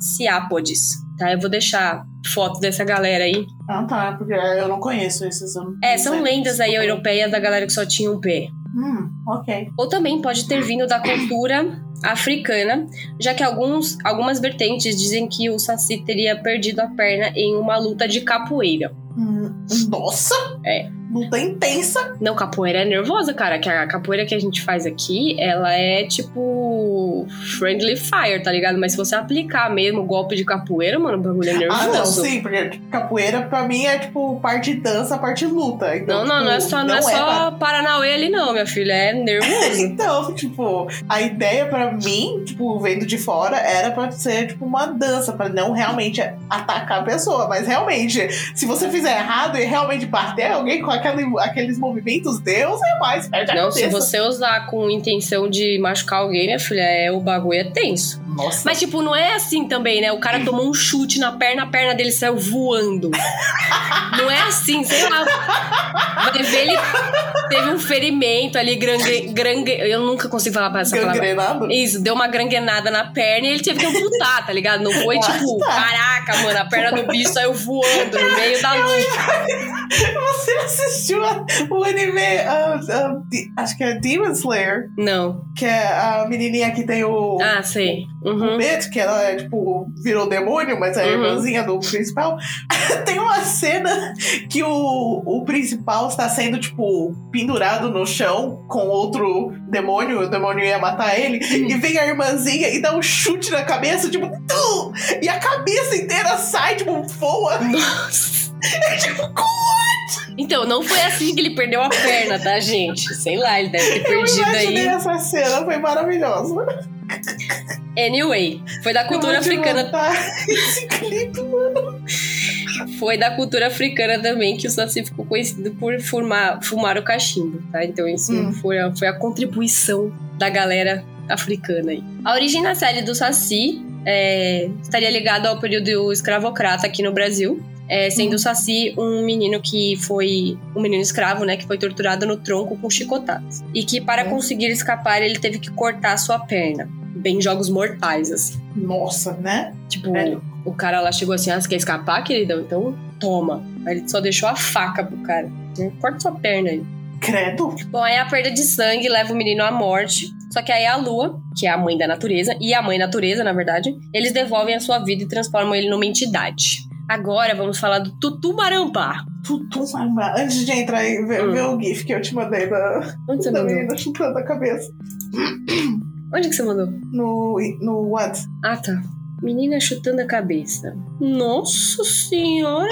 ciápodes. Tá? Eu vou deixar foto dessa galera aí. Ah, tá. Porque eu não conheço esses. não- É, são lendas aí europeias da galera que só tinha um pé. Hum, ok. Ou também pode ter vindo da cultura africana, já que alguns, algumas vertentes dizem que o Saci teria perdido a perna em uma luta de capoeira. Hum, nossa! É. Luta intensa. Não, capoeira é nervosa, cara. Que a capoeira que a gente faz aqui, ela é tipo friendly fire, tá ligado? Mas se você aplicar mesmo o golpe de capoeira, mano, o bagulho é nervoso. Ah, não, sim, porque capoeira pra mim é tipo parte dança, parte luta. Então, Não, não, não é tipo, só, não é pra- só Paranauê ali, não, minha filha. É nervoso. Então, tipo, a ideia pra mim, tipo, vendo de fora, era pra ser, tipo, uma dança, pra não realmente atacar a pessoa. Mas realmente, se você fizer errado e realmente bater alguém com aquele, aqueles movimentos, Deus é mais, perde a não, se você usar com intenção de machucar alguém, minha filha, é, o bagulho é tenso. Nossa. Mas, tipo, não é assim também, né? O cara tomou um chute na perna, a perna dele saiu voando. não é assim, sei lá. Vai ver, ele teve um ferimento ali, grangue, grangue, eu nunca consigo falar essa palavra. Gangrenado? Isso, deu uma granguenada na perna e ele teve que amputar, tá ligado? Não foi Ah, tipo, caraca, mano, a perna do bicho saiu voando no meio da luta. Você assistiu o anime, ah, de- acho que é Demon Slayer, Não. que é a menininha que tem o... Ah, sei. Uhum. Beth, que ela é, tipo, virou demônio, mas é a Uhum. irmãzinha do principal. Tem uma cena que o, o principal está sendo, tipo, pendurado no chão com outro demônio, o demônio ia matar ele, Uhum. e vem a irmãzinha e dá um chute na cabeça, tipo, "Tu!" e a cabeça inteira sai, tipo, voa. Nossa. É tipo, como? Então, não foi assim que ele perdeu a perna, tá, gente? Sei lá, ele deve ter Eu perdido imaginei aí. essa cena, foi maravilhosa. Anyway, foi da cultura africana. Esse clipe. Foi da cultura africana também que o Saci ficou conhecido por fumar, fumar o cachimbo, tá? Então isso Hum. foi, a, foi a contribuição da galera africana aí. A origem da série do Saci é, estaria ligada ao período escravocrata aqui no Brasil. é, sendo Hum. o Saci um menino que foi um menino escravo, né, que foi torturado no tronco com chicotadas e que para Hum. conseguir escapar ele teve que cortar a sua perna, bem jogos mortais assim. Nossa, né? Tipo, Velho. o cara lá chegou assim: ah, você quer escapar, queridão? Então toma. Aí ele só deixou a faca pro cara. Corta sua perna aí. Credo. Bom, aí a perda de sangue leva o menino à morte. Só que aí a lua, que é a mãe da natureza, e a mãe natureza, na verdade, eles devolvem a sua vida e transformam ele numa entidade. Agora vamos falar do Tutu Marambá. Tutu Marambá. Antes de entrar aí, vê, Hum. o GIF que eu te mandei da, Onde você da menina chutando a cabeça. Onde que você mandou? No, no What? Ah, tá. Menina chutando a cabeça. Nossa senhora!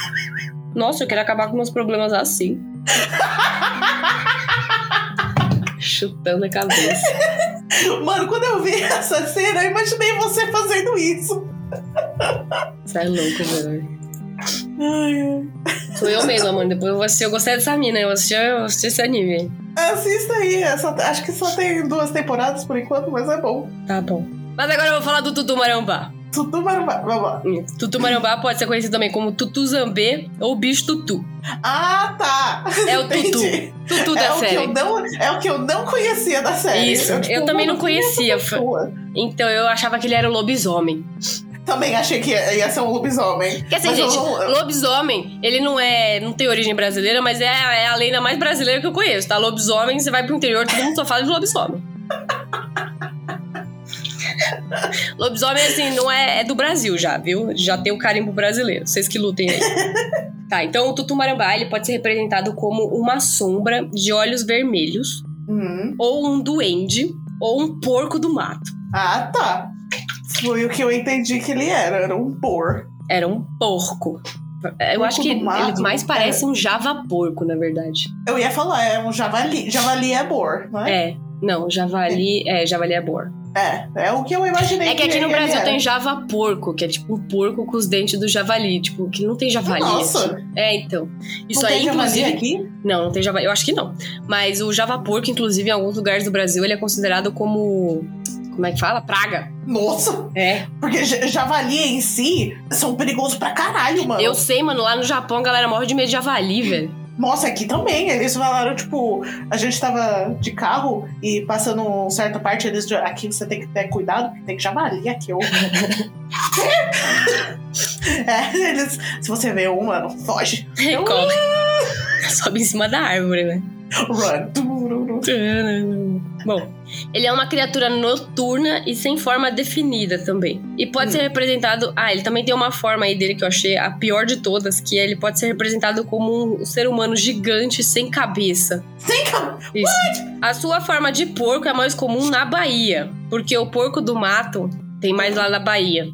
Nossa, eu quero acabar com meus problemas assim. chutando a cabeça. Mano, quando eu vi essa cena, eu imaginei você fazendo isso. Você é louco, velho. Ai, ai. Sou eu mesma, mano. Depois eu vou assistir. Eu gostei dessa mina. Eu assisti, eu assisti esse anime. Assista aí. essa- acho que só tem duas temporadas por enquanto, mas é bom. Tá bom. Mas agora eu vou falar do Tutu Marambá. Tutu Marambá. Vamos lá. Tutu Marambá pode ser conhecido também como Tutu Zambê ou Bicho Tutu. Ah, tá. É o Tutu. Entendi. Tutu É da eu série. não, é o que eu não conhecia da série. Isso, eu também não mano, quem é essa conhecia? Então eu achava que ele era o lobisomem. Também achei que ia, ia ser um lobisomem. Porque assim, Mas gente, não- lobisomem, ele não é. não tem origem brasileira, mas é, a- é a lenda mais brasileira que eu conheço, tá? Lobisomem, você vai pro interior, todo mundo só fala de lobisomem. lobisomem, assim, não é, é do Brasil já, viu? Já tem o carimbo brasileiro. Vocês que lutem aí. tá, então o tutumarambá, ele pode ser representado como uma sombra de olhos vermelhos, Hum. ou um duende, ou um porco do mato. Ah, tá. Foi o que eu entendi que ele era. Era um por. Era um porco. Eu Porco acho que mato, ele mais é. parece um java porco, na verdade. Eu ia falar, é um javali. Javali é boar, não é? É. Não, javali. É, javali é boar. É, é o que eu imaginei. É que aqui no Brasil era. tem java porco, que é tipo um porco com os dentes do javali. Tipo, que não tem javali. Nossa. aqui. É, então. Isso não aí, tem inclusive. aqui? Não, não tem javali. Eu acho que não. Mas o java porco, inclusive, em alguns lugares do Brasil, ele é considerado como. Como é que fala? Praga. Nossa, É. porque ja- javali em si são perigosos pra caralho, mano. Eu sei, mano, lá no Japão a galera morre de medo de javali, velho. Nossa, aqui também. Eles falaram, tipo, a gente tava de carro e passando uma certa parte, eles aqui você tem que ter cuidado, porque tem que javali aqui. Eu... é, eles, se você vê um, mano, foge. Corre. Sobe em cima da árvore, né? Run. Tururu. Bom, ele é uma criatura noturna e sem forma definida também. E pode Hum. ser representado. Ah, ele também tem uma forma aí dele que eu achei a pior de todas, que ele pode ser representado como um ser humano gigante sem cabeça. Sem cab- Isso. A sua forma de porco é mais comum na Bahia, porque o porco do mato tem mais lá na Bahia.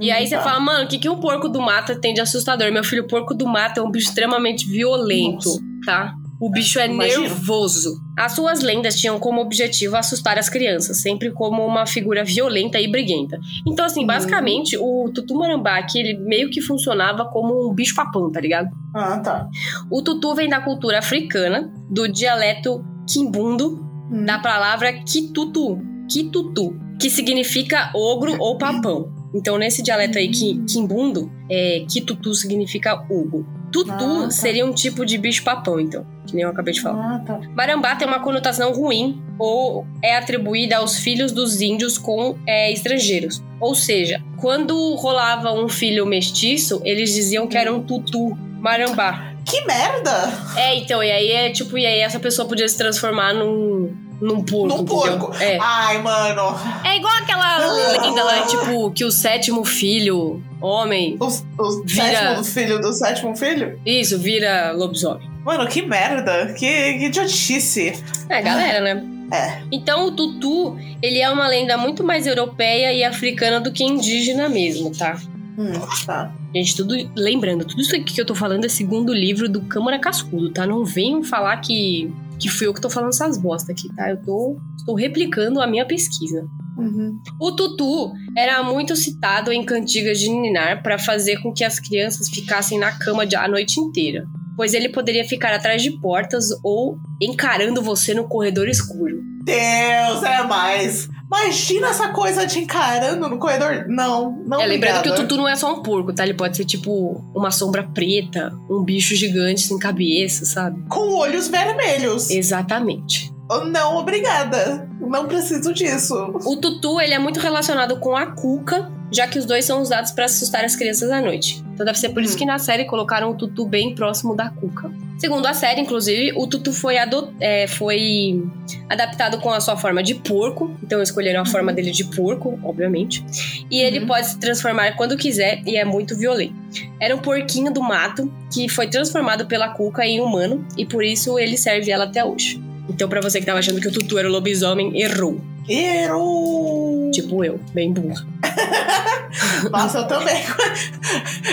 E aí você Tá. fala, mano, o que, que um porco do mato tem de assustador? Meu filho, o porco do mato é um bicho extremamente violento, Nossa. tá? O bicho é Imagino. nervoso. As suas lendas tinham como objetivo assustar as crianças, sempre como uma figura violenta e briguenta. Então, assim, Uhum. basicamente, o Tutu Marambá aqui, ele meio que funcionava como um bicho papão, tá ligado? Ah, tá. O tutu vem da cultura africana, do dialeto quimbundo, Hum. da palavra kitutu, kitutu, que significa ogro ou papão. Então, nesse dialeto aí, ki- quimbundo, é, kitutu significa ogro. Tutu Ah, tá. seria um tipo de bicho papão, então, que nem eu acabei de falar. Ah, tá. Marambá tem uma conotação ruim ou é atribuída aos filhos dos índios com é, estrangeiros. Ou seja, quando rolava um filho mestiço, eles diziam que era um tutu marambá. Que merda! É, então, e aí é tipo, e aí essa pessoa podia se transformar num, num porco. Num porco. É. Ai, mano. É igual aquela lenda lá, tipo, que o sétimo filho, homem, O, o Vira- sétimo filho do sétimo filho? isso, vira lobisomem. Mano, que merda. Que, que idiotice. É, galera, né? É. Então o tutu, ele é uma lenda muito mais europeia e africana do que indígena mesmo, tá? Hum, tá. Gente, tudo lembrando, tudo isso aqui que eu tô falando é segundo o livro do Câmara Cascudo, tá? Não venham falar que que fui eu que tô falando essas bosta aqui, tá? Eu tô estou replicando a minha pesquisa. Uhum. O tutu era muito citado em cantigas de ninar para fazer com que as crianças ficassem na cama de- a noite inteira, pois ele poderia ficar atrás de portas ou encarando você no corredor escuro. Deus, é mais. Imagina essa coisa te encarando no corredor. Não, não. É, lembrando que o tutu não é só um porco, tá? Ele pode ser tipo uma sombra preta, um bicho gigante sem cabeça, sabe? Com olhos vermelhos. Exatamente. Não, obrigada. Não preciso disso. O tutu, ele é muito relacionado com a cuca, já que os dois são usados para assustar as crianças à noite. Então deve ser por isso Hum. que na série colocaram o tutu bem próximo da cuca. Segundo a série, inclusive, o tutu foi, é, foi adaptado com a sua forma de porco. Então escolheram a forma dele de porco, obviamente. E ele Uhum. pode se transformar quando quiser e é muito violento. Era um porquinho do mato que foi transformado pela cuca em humano e por isso ele serve ela até hoje. Então, pra você que tava achando que o tutu era o lobisomem, errou. Errou! Tipo eu, bem burra. Nossa, eu também.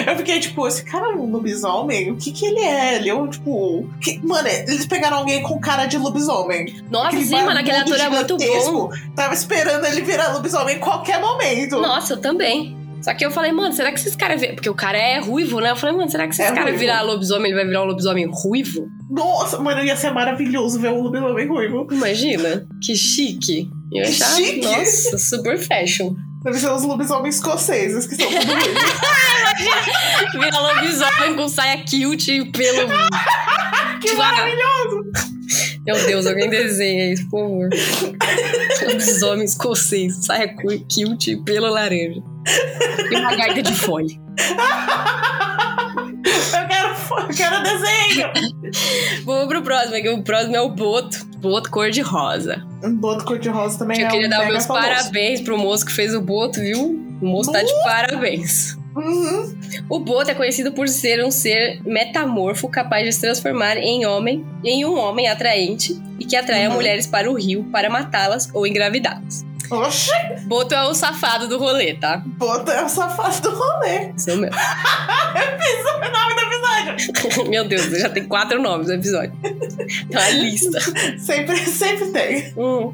Eu fiquei tipo, esse cara é um lobisomem? O que que ele é? Ele é um, tipo... que- Mano, eles pegaram alguém com cara de lobisomem. Nossa, Aquele sim, mano, aquele ator é muito bom. Tava esperando ele virar lobisomem em qualquer momento. Nossa, eu também. Só que eu falei, mano, será que esses caras. Porque o cara é ruivo, né? Eu falei, mano, será que se esse É cara virar lobisomem, ele vai virar um lobisomem ruivo? Nossa, mano, ia ser maravilhoso ver um lobisomem ruivo. Imagina. Que chique. Eu ia achar, Chique? nossa, super fashion. Deve ser os lobisomens escoceses que são tudo ruivos. Virar lobisomem com saia cute e pelo. que Tipo, maravilhoso! Meu Deus, alguém desenha isso, por favor. Lobisomem escocês, saia cu- cute e pelo laranja. E uma gaita de fole. Eu quero, eu quero desenho! Vamos pro próximo, aqui. O próximo é o Boto. Boto cor-de-rosa. Um boto cor-de-rosa também Que eu é queria um dar meus famoso. parabéns pro moço que fez o Boto, viu? O moço tá de parabéns. Uhum. O Boto é conhecido por ser um ser metamorfo capaz de se transformar em homem, em um homem atraente e que atrai Uhum. mulheres para o rio para matá-las ou engravidá-las. Oxi! Boto é o safado do rolê, tá? Boto é o safado do rolê. Isso mesmo. eu fiz o nome do episódio. Meu Deus, já tem quatro nomes no episódio. Tem uma lista. Sempre, sempre tem. Hum.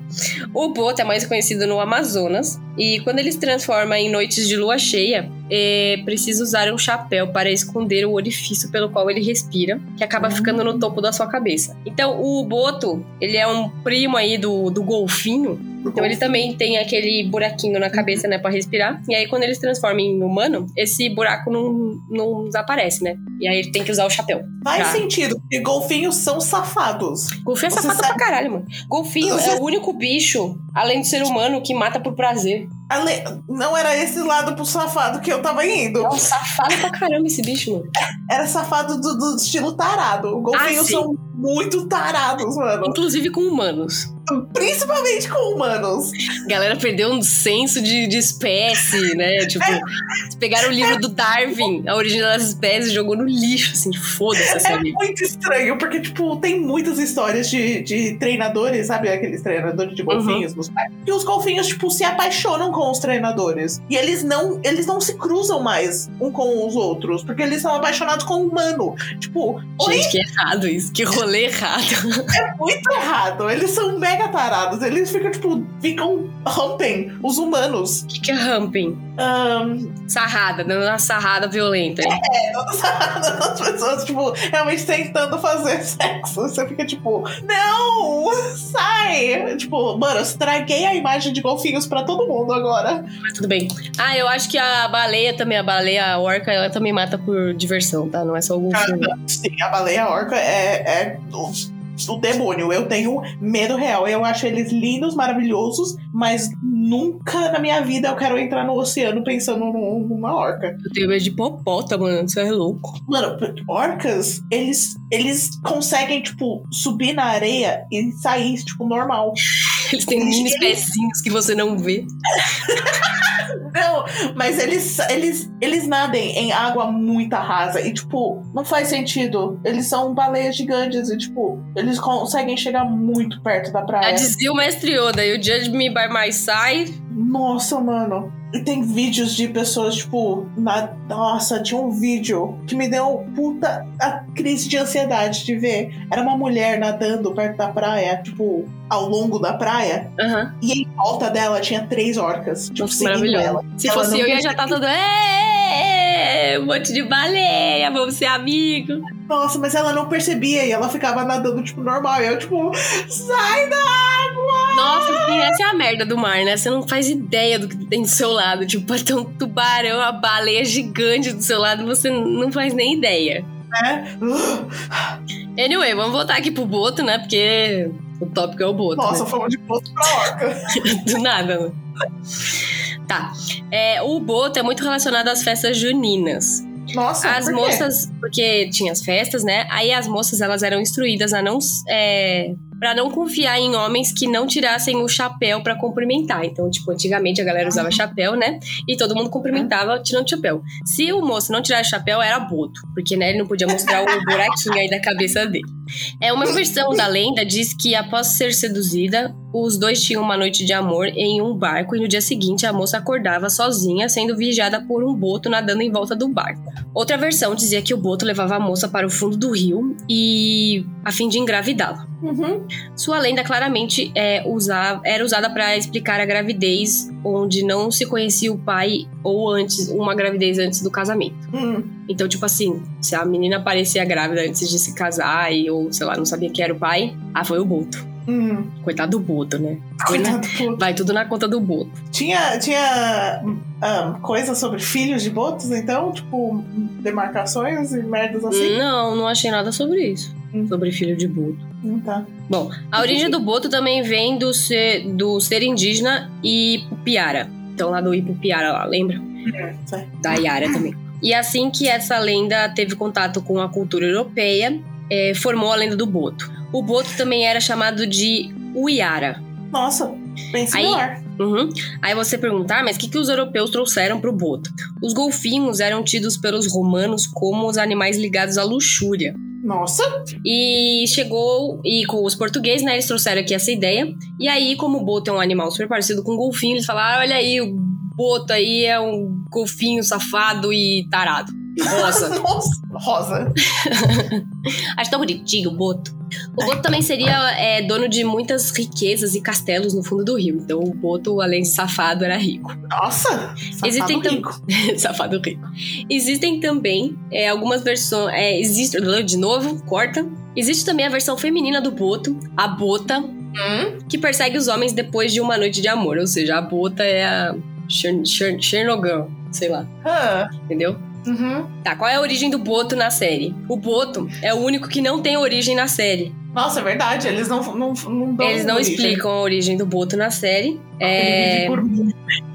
O Boto é mais conhecido no Amazonas. E quando ele se transforma em noites de lua cheia, é preciso usar um chapéu para esconder o orifício pelo qual ele respira, que acaba ficando no topo da sua cabeça. Então, o Boto, ele é um primo aí do, do golfinho, então ele também tem aquele buraquinho na cabeça, né, para respirar. E aí quando ele se transforma em humano, esse buraco não, não desaparece, né? E aí ele tem que usar o chapéu. Faz pra- sentido, porque golfinhos são safados. Golfinho é Você safado sabe- pra caralho, mano. Golfinho Você- é o único bicho, além do ser humano, que mata por prazer. Ale- Não era esse lado pro safado que eu tava indo. É um safado pra caramba esse bicho, mano. Era safado do, do estilo tarado. Golfinhos Ah, são muito tarados, mano. Inclusive com humanos. Principalmente com humanos. A galera perdeu um senso de, de espécie, né? Tipo, eles pegaram o livro do Darwin, a origem das espécies, e jogou no lixo, assim, foda-se essa É vida. muito estranho, porque, tipo, tem muitas histórias de, de treinadores, sabe? Aqueles treinadores de golfinhos nos parques. E os golfinhos, tipo, se apaixonam com os treinadores. E eles não, eles não se cruzam mais um com os outros, porque eles são apaixonados com o humano. Tipo, oi, Gente, que errado isso, que rolê errado. é muito errado. Eles são mega tarados. Eles ficam, tipo, ficam humping os humanos. O que, que é humping? Ahn, Sarrada, dando uma sarrada violenta. hein? as pessoas, tipo, realmente tentando fazer sexo. Você fica tipo, não! Sai! Tipo, mano, eu estraguei a imagem de golfinhos pra todo mundo agora. Mas tudo bem. Ah, eu acho que a baleia também, a baleia a orca, ela também mata por diversão, tá? Não é só o golfinho. Sim, a baleia orca é, é o, o demônio. Eu tenho medo real. Eu acho eles lindos, maravilhosos, mas nunca na minha vida eu quero entrar no oceano pensando num- numa orca. Eu tenho medo de hipopótamo, mano. Isso é louco. Mano, orcas, eles, eles conseguem, tipo, subir na areia e sair, tipo, normal. Eles têm mini pezinhos que você não vê. Não, mas eles, eles, eles nadem em água muito rasa e, tipo, não faz sentido. Eles são baleias gigantes e, tipo, eles conseguem chegar muito perto da praia. dizia o mestre Yoda, e o Judge Me By My Side. Nossa, mano. E tem vídeos de pessoas, tipo, na... nossa, tinha um vídeo que me deu puta a crise de ansiedade de ver. Era uma mulher nadando perto da praia, tipo, ao longo da praia, Aham. e em volta dela tinha três orcas, tipo, Nossa, seguindo ela. Se Ela fosse eu, ia já estar todo. "É, Um monte de baleia, vamos ser amigos. Nossa, mas ela não percebia e ela ficava nadando, tipo, normal. E eu, tipo, sai da água! Nossa, sim, essa é a merda do mar, né? Você não faz ideia do que tem do seu lado. Tipo, pode ter um tubarão, uma baleia gigante do seu lado, você não faz nem ideia. Né? Anyway, vamos voltar aqui pro Boto, né? Porque o tópico é o Boto. Nossa, né? fomos de ponto pra orca. Do nada, né? Tá. É, o Boto é muito relacionado às festas juninas. Nossa, As por moças, porque tinha as festas, né? Aí as moças elas eram instruídas a não é, para não confiar em homens que não tirassem o chapéu pra cumprimentar. Então, tipo, antigamente a galera usava chapéu, né? E todo mundo cumprimentava tirando o chapéu. Se o moço não tirasse o chapéu, era boto, porque né, ele não podia mostrar o buraquinho aí da cabeça dele. É uma versão da lenda diz que após ser seduzida, os dois tinham uma noite de amor em um barco e no dia seguinte a moça acordava sozinha, sendo vigiada por um boto nadando em volta do barco. Outra versão dizia que o boto levava a moça para o fundo do rio e a fim de engravidá-la. Uhum. Sua lenda claramente é, usar, era usada para explicar a gravidez onde não se conhecia o pai ou antes uma gravidez antes do casamento. Hum. Então, tipo assim, se a menina parecia grávida antes de se casar e ou sei lá, não sabia que era o pai, ah, foi o boto. Hum. Coitado do boto, né? Coitado do boto. Vai tudo na conta do boto. Tinha, tinha ah, coisas sobre filhos de botos, então? Tipo, demarcações e merdas assim? Não, não achei nada sobre isso. Hum. Sobre filho de boto. Hum, tá. Bom, a origem do boto também vem do ser, do ser indígena e Piara. Então, lá do Ipupiara, lá, lembra? sei. Da Yara também. E assim que essa lenda teve contato com a cultura europeia, eh, formou a lenda do boto. O boto também era chamado de Uiara. Nossa, bem similar. Uhum. Aí você perguntar, mas o que, que os europeus trouxeram pro boto? Os golfinhos eram tidos pelos romanos como os animais ligados à luxúria. Nossa! E chegou, e com os portugueses, né, eles trouxeram aqui essa ideia. E aí, como o boto é um animal super parecido com um golfinho, eles falaram: olha aí, o boto aí é um golfinho safado e tarado. Rosa. Nossa, rosa. Acho tão bonitinho o boto. O boto também seria é, dono de muitas riquezas e castelos no fundo do rio. Então o boto, além de safado, era rico. Nossa! Safado Existem tam- rico. safado rico. Existem também é, algumas versões. É, existe, de novo, corta. Existe também a versão feminina do boto, a bota, Hum? que persegue os homens depois de uma noite de amor. Ou seja, a bota é a Chern- Chern- Chernobyl, sei lá, Ah, entendeu? Uhum. Tá, qual é a origem do boto na série? O boto é o único que não tem origem na série. Nossa, é verdade. Eles não, não, não dão Eles não origem. explicam a origem do boto na série. Ele É, por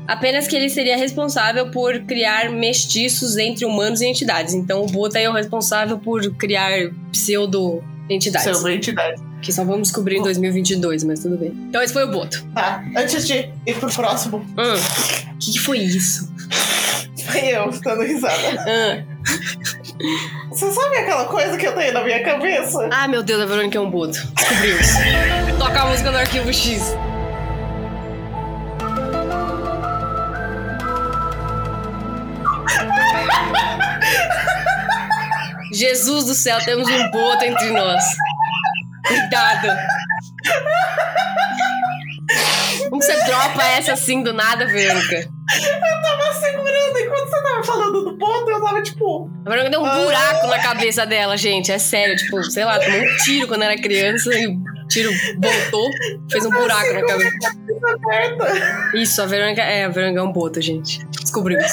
apenas que ele seria responsável por criar mestiços entre humanos e entidades. Então o boto é o responsável por criar pseudo-entidades. Sendo entidade. Que só vamos descobrir em 2022, mas tudo bem. Então esse foi o boto. Tá, antes de ir pro próximo, Hum, O que, que foi isso? Eu dando risada. Hum. Você sabe aquela coisa que eu tenho na minha cabeça? Ah, meu Deus, a Verônica é um boto. Descobrimos. Toca a música do Arquivo X. Jesus do céu, temos um boto entre nós. Cuidado. Como você dropa essa assim do nada, Verônica? Eu tava segurando enquanto você tava falando do ponto, eu tava tipo. A Verônica deu um buraco na cabeça dela, gente. É sério, tipo, sei lá, tomou um tiro quando era criança e o tiro voltou, fez um buraco na cabeça. Aberta. Isso, a Verônica é, a Verônica é um boto, gente. Descobrimos.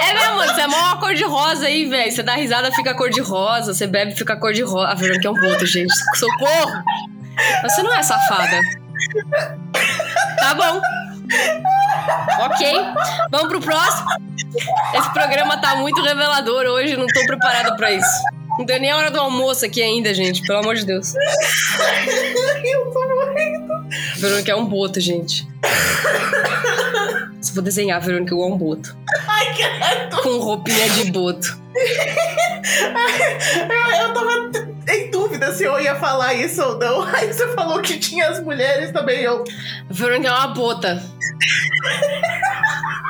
É mesmo, mano, você é mó cor de rosa aí, velho. Você dá risada, fica cor de rosa. Você bebe, fica cor de rosa. A Verônica é um boto, gente. Socorro! Você não é safada. Tá bom. Ok. Vamos pro próximo. Esse programa tá muito revelador hoje, não tô preparada pra isso. Não deu nem a hora do almoço aqui ainda, gente. Pelo amor de Deus. Eu tô morrendo. Verônica é um boto, gente. Se for desenhar Verônica igual um boto. Ai, credo. Com roupinha de boto. Eu, eu tava em dúvida se eu ia falar isso ou não. Aí você falou que tinha as mulheres também. Eu. A Verônica é uma bota.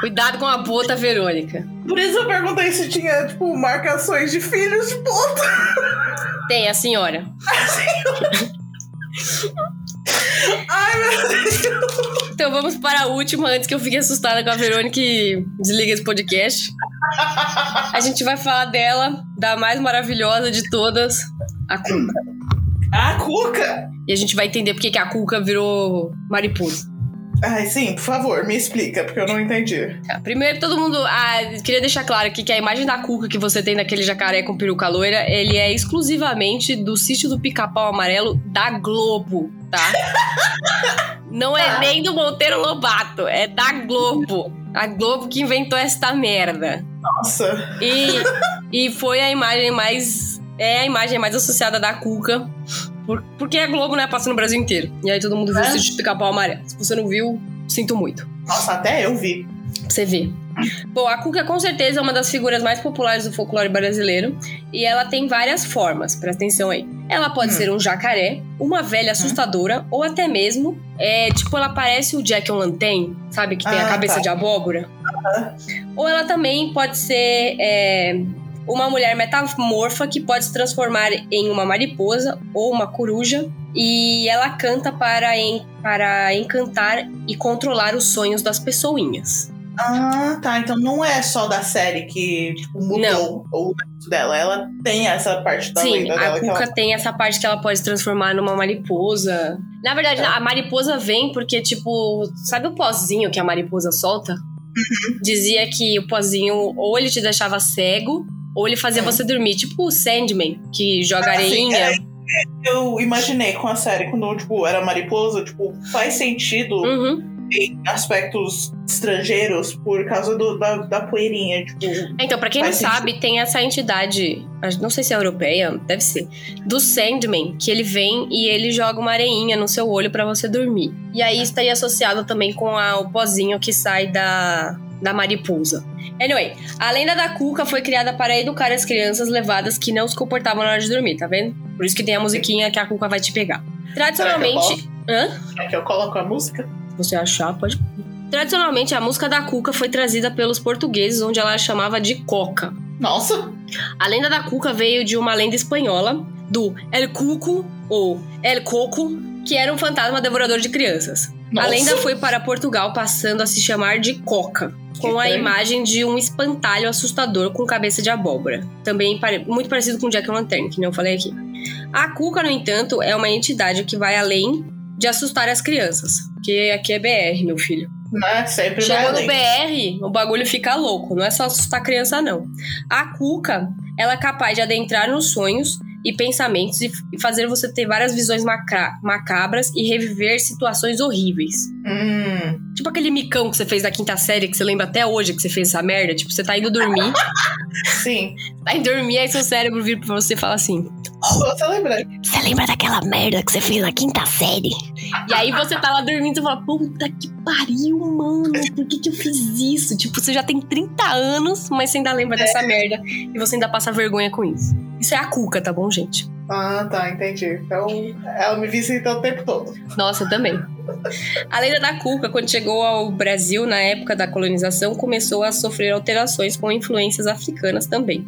Cuidado com a bota, Verônica. Por isso eu perguntei se tinha, tipo, marcações de filhos de ponta. Tem a senhora. Ai, meu Deus. Então vamos para a última, antes que eu fique assustada com a Verônica e desliga esse podcast. A gente vai falar dela, da mais maravilhosa de todas, a Cuca. A Cuca! E a gente vai entender por que que a Cuca virou mariposa. Ai, sim, por favor, me explica, porque eu não entendi. Tá, primeiro, todo mundo. Ah, queria deixar claro aqui que a imagem da Cuca que você tem daquele jacaré com peruca loira, ele é exclusivamente do sítio do Pica-Pau Amarelo da Globo, tá? Não é Tá. nem do Monteiro Lobato, é da Globo. A Globo que inventou esta merda. Nossa. E, e foi a imagem mais. É a imagem mais associada da Cuca. por- porque a Globo, né, passa no Brasil inteiro. E aí todo mundo viu É? o sítio do Pica-Pau Amarelo. Se você não viu, sinto muito. Nossa, até eu vi. Pra você ver. Bom, a Cuca com certeza é uma das figuras mais populares do folclore brasileiro e ela tem várias formas, presta atenção aí. Ela pode Hum. ser um jacaré, uma velha assustadora ou até mesmo, é, tipo, ela parece o Jack O'Lantern, sabe? Que tem a Ah, cabeça tá. de abóbora. Ou ela também pode ser é, uma mulher metamorfa que pode se transformar em uma mariposa ou uma coruja e ela canta para, en- para encantar e controlar os sonhos das pessoinhas. Ah, tá. Então não é só da série que tipo, mudou o negócio dela. Ela tem essa parte da Sim, lenda a dela que Cuca ela... tem essa parte que ela pode se transformar numa mariposa. Na verdade, Tá. a mariposa vem porque, tipo, sabe o pozinho que a mariposa solta? Uhum. Dizia que o pozinho ou ele te deixava cego, ou ele fazia É. você dormir. Tipo o Sandman, que joga Ah, sim, areinha. é. Eu imaginei com a série, quando tipo, era mariposa, tipo, faz sentido Uhum. Em aspectos estrangeiros por causa do- da, da poeirinha. Tipo, Então, pra quem não sentido. sabe, tem essa entidade, não sei se é europeia, deve ser, do Sandman, que ele vem e ele joga uma areinha no seu olho pra você dormir. E aí estaria associado também com a- o pozinho que sai da, da mariposa. Anyway, a lenda da cuca foi criada para educar as crianças levadas que não se comportavam na hora de dormir, tá vendo? Por isso que tem a musiquinha que a cuca vai te pegar. Tradicionalmente. Hã? É que eu coloco a música? Se você achar, pode. Tradicionalmente, a música da cuca foi trazida pelos portugueses, onde ela chamava de coca. Nossa! A lenda da cuca veio de uma lenda espanhola, do El Cuco, ou El Coco, que era um fantasma devorador de crianças. Nossa. A lenda foi para Portugal, passando a se chamar de Coca, com a imagem de um espantalho assustador com cabeça de abóbora. Também muito parecido com Jack Lantern, que não falei aqui. A Cuca, no entanto, é uma entidade que vai além de assustar as crianças. Que aqui é BR, meu filho. Né? Sempre Chegou no BR, o bagulho fica louco. Não é só assustar a criança, não. A Cuca, ela é capaz de adentrar nos sonhos e pensamentos e, fazer você ter várias visões macabras e reviver situações horríveis. Hum. Tipo aquele micão que você fez na quinta série, que você lembra até hoje que você fez essa merda. Tipo, você tá indo dormir. Sim. Tá indo dormir, aí seu cérebro vira pra você e fala assim: Você lembra? Você lembra daquela merda que você fez na quinta série? e aí você tá lá dormindo e fala: Puta que pariu, mano. Por que, que eu fiz isso? Tipo, você já tem 30 anos, mas você ainda lembra é. dessa merda. E você ainda passa vergonha com isso. Isso é a cuca, tá bom, gente? Ah, tá, entendi. Então, ela me visita o tempo todo. Nossa, também. A lenda da cuca, quando chegou ao Brasil na época da colonização, começou a sofrer alterações com influências africanas também.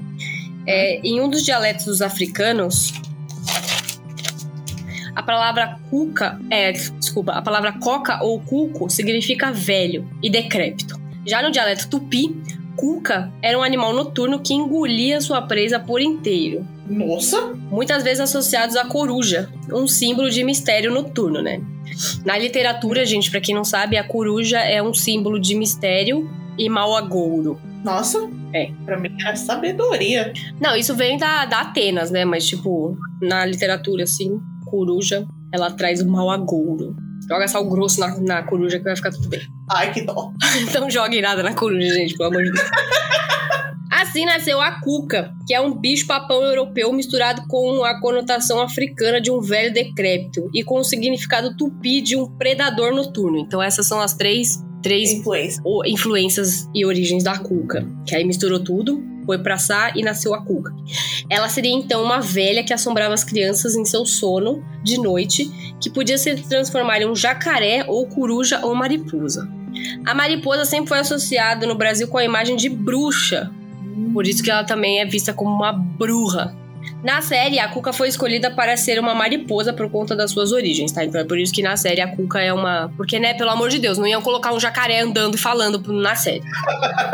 É, em um dos dialetos dos africanos, a palavra cuca, é, desculpa, a palavra coca ou cuco significa velho e decrépito. Já no dialeto tupi, cuca era um animal noturno que engolia sua presa por inteiro. Nossa! Muitas vezes associados à coruja, um símbolo de mistério noturno, né? Na literatura, gente, para quem não sabe, a coruja é um símbolo de mistério e mau agouro. Nossa! É. Pra mim é sabedoria. Não, isso vem da, da Atenas, né? Mas, tipo, na literatura, assim, coruja, ela traz o mau agouro. Joga sal grosso na, na coruja que vai ficar tudo bem. Ai, que dó. então jogue nada na coruja, gente, pelo amor de Deus. Assim nasceu a cuca, que é um bicho-papão europeu misturado com a conotação africana de um velho decrépito e com o significado tupi de um predador noturno. Então essas são as três três Influência. influências e origens da cuca, que aí misturou tudo, foi pra Sá e nasceu a cuca. Ela seria então uma velha que assombrava as crianças em seu sono de noite, que podia se transformar em um jacaré ou coruja ou mariposa. A mariposa sempre foi associada no Brasil com a imagem de bruxa, por isso que ela também é vista como uma bruxa. Na série, a Cuca foi escolhida para ser uma mariposa por conta das suas origens, tá? Então é por isso que na série a Cuca é uma. Porque, né, pelo amor de Deus, não iam colocar um jacaré andando e falando na série.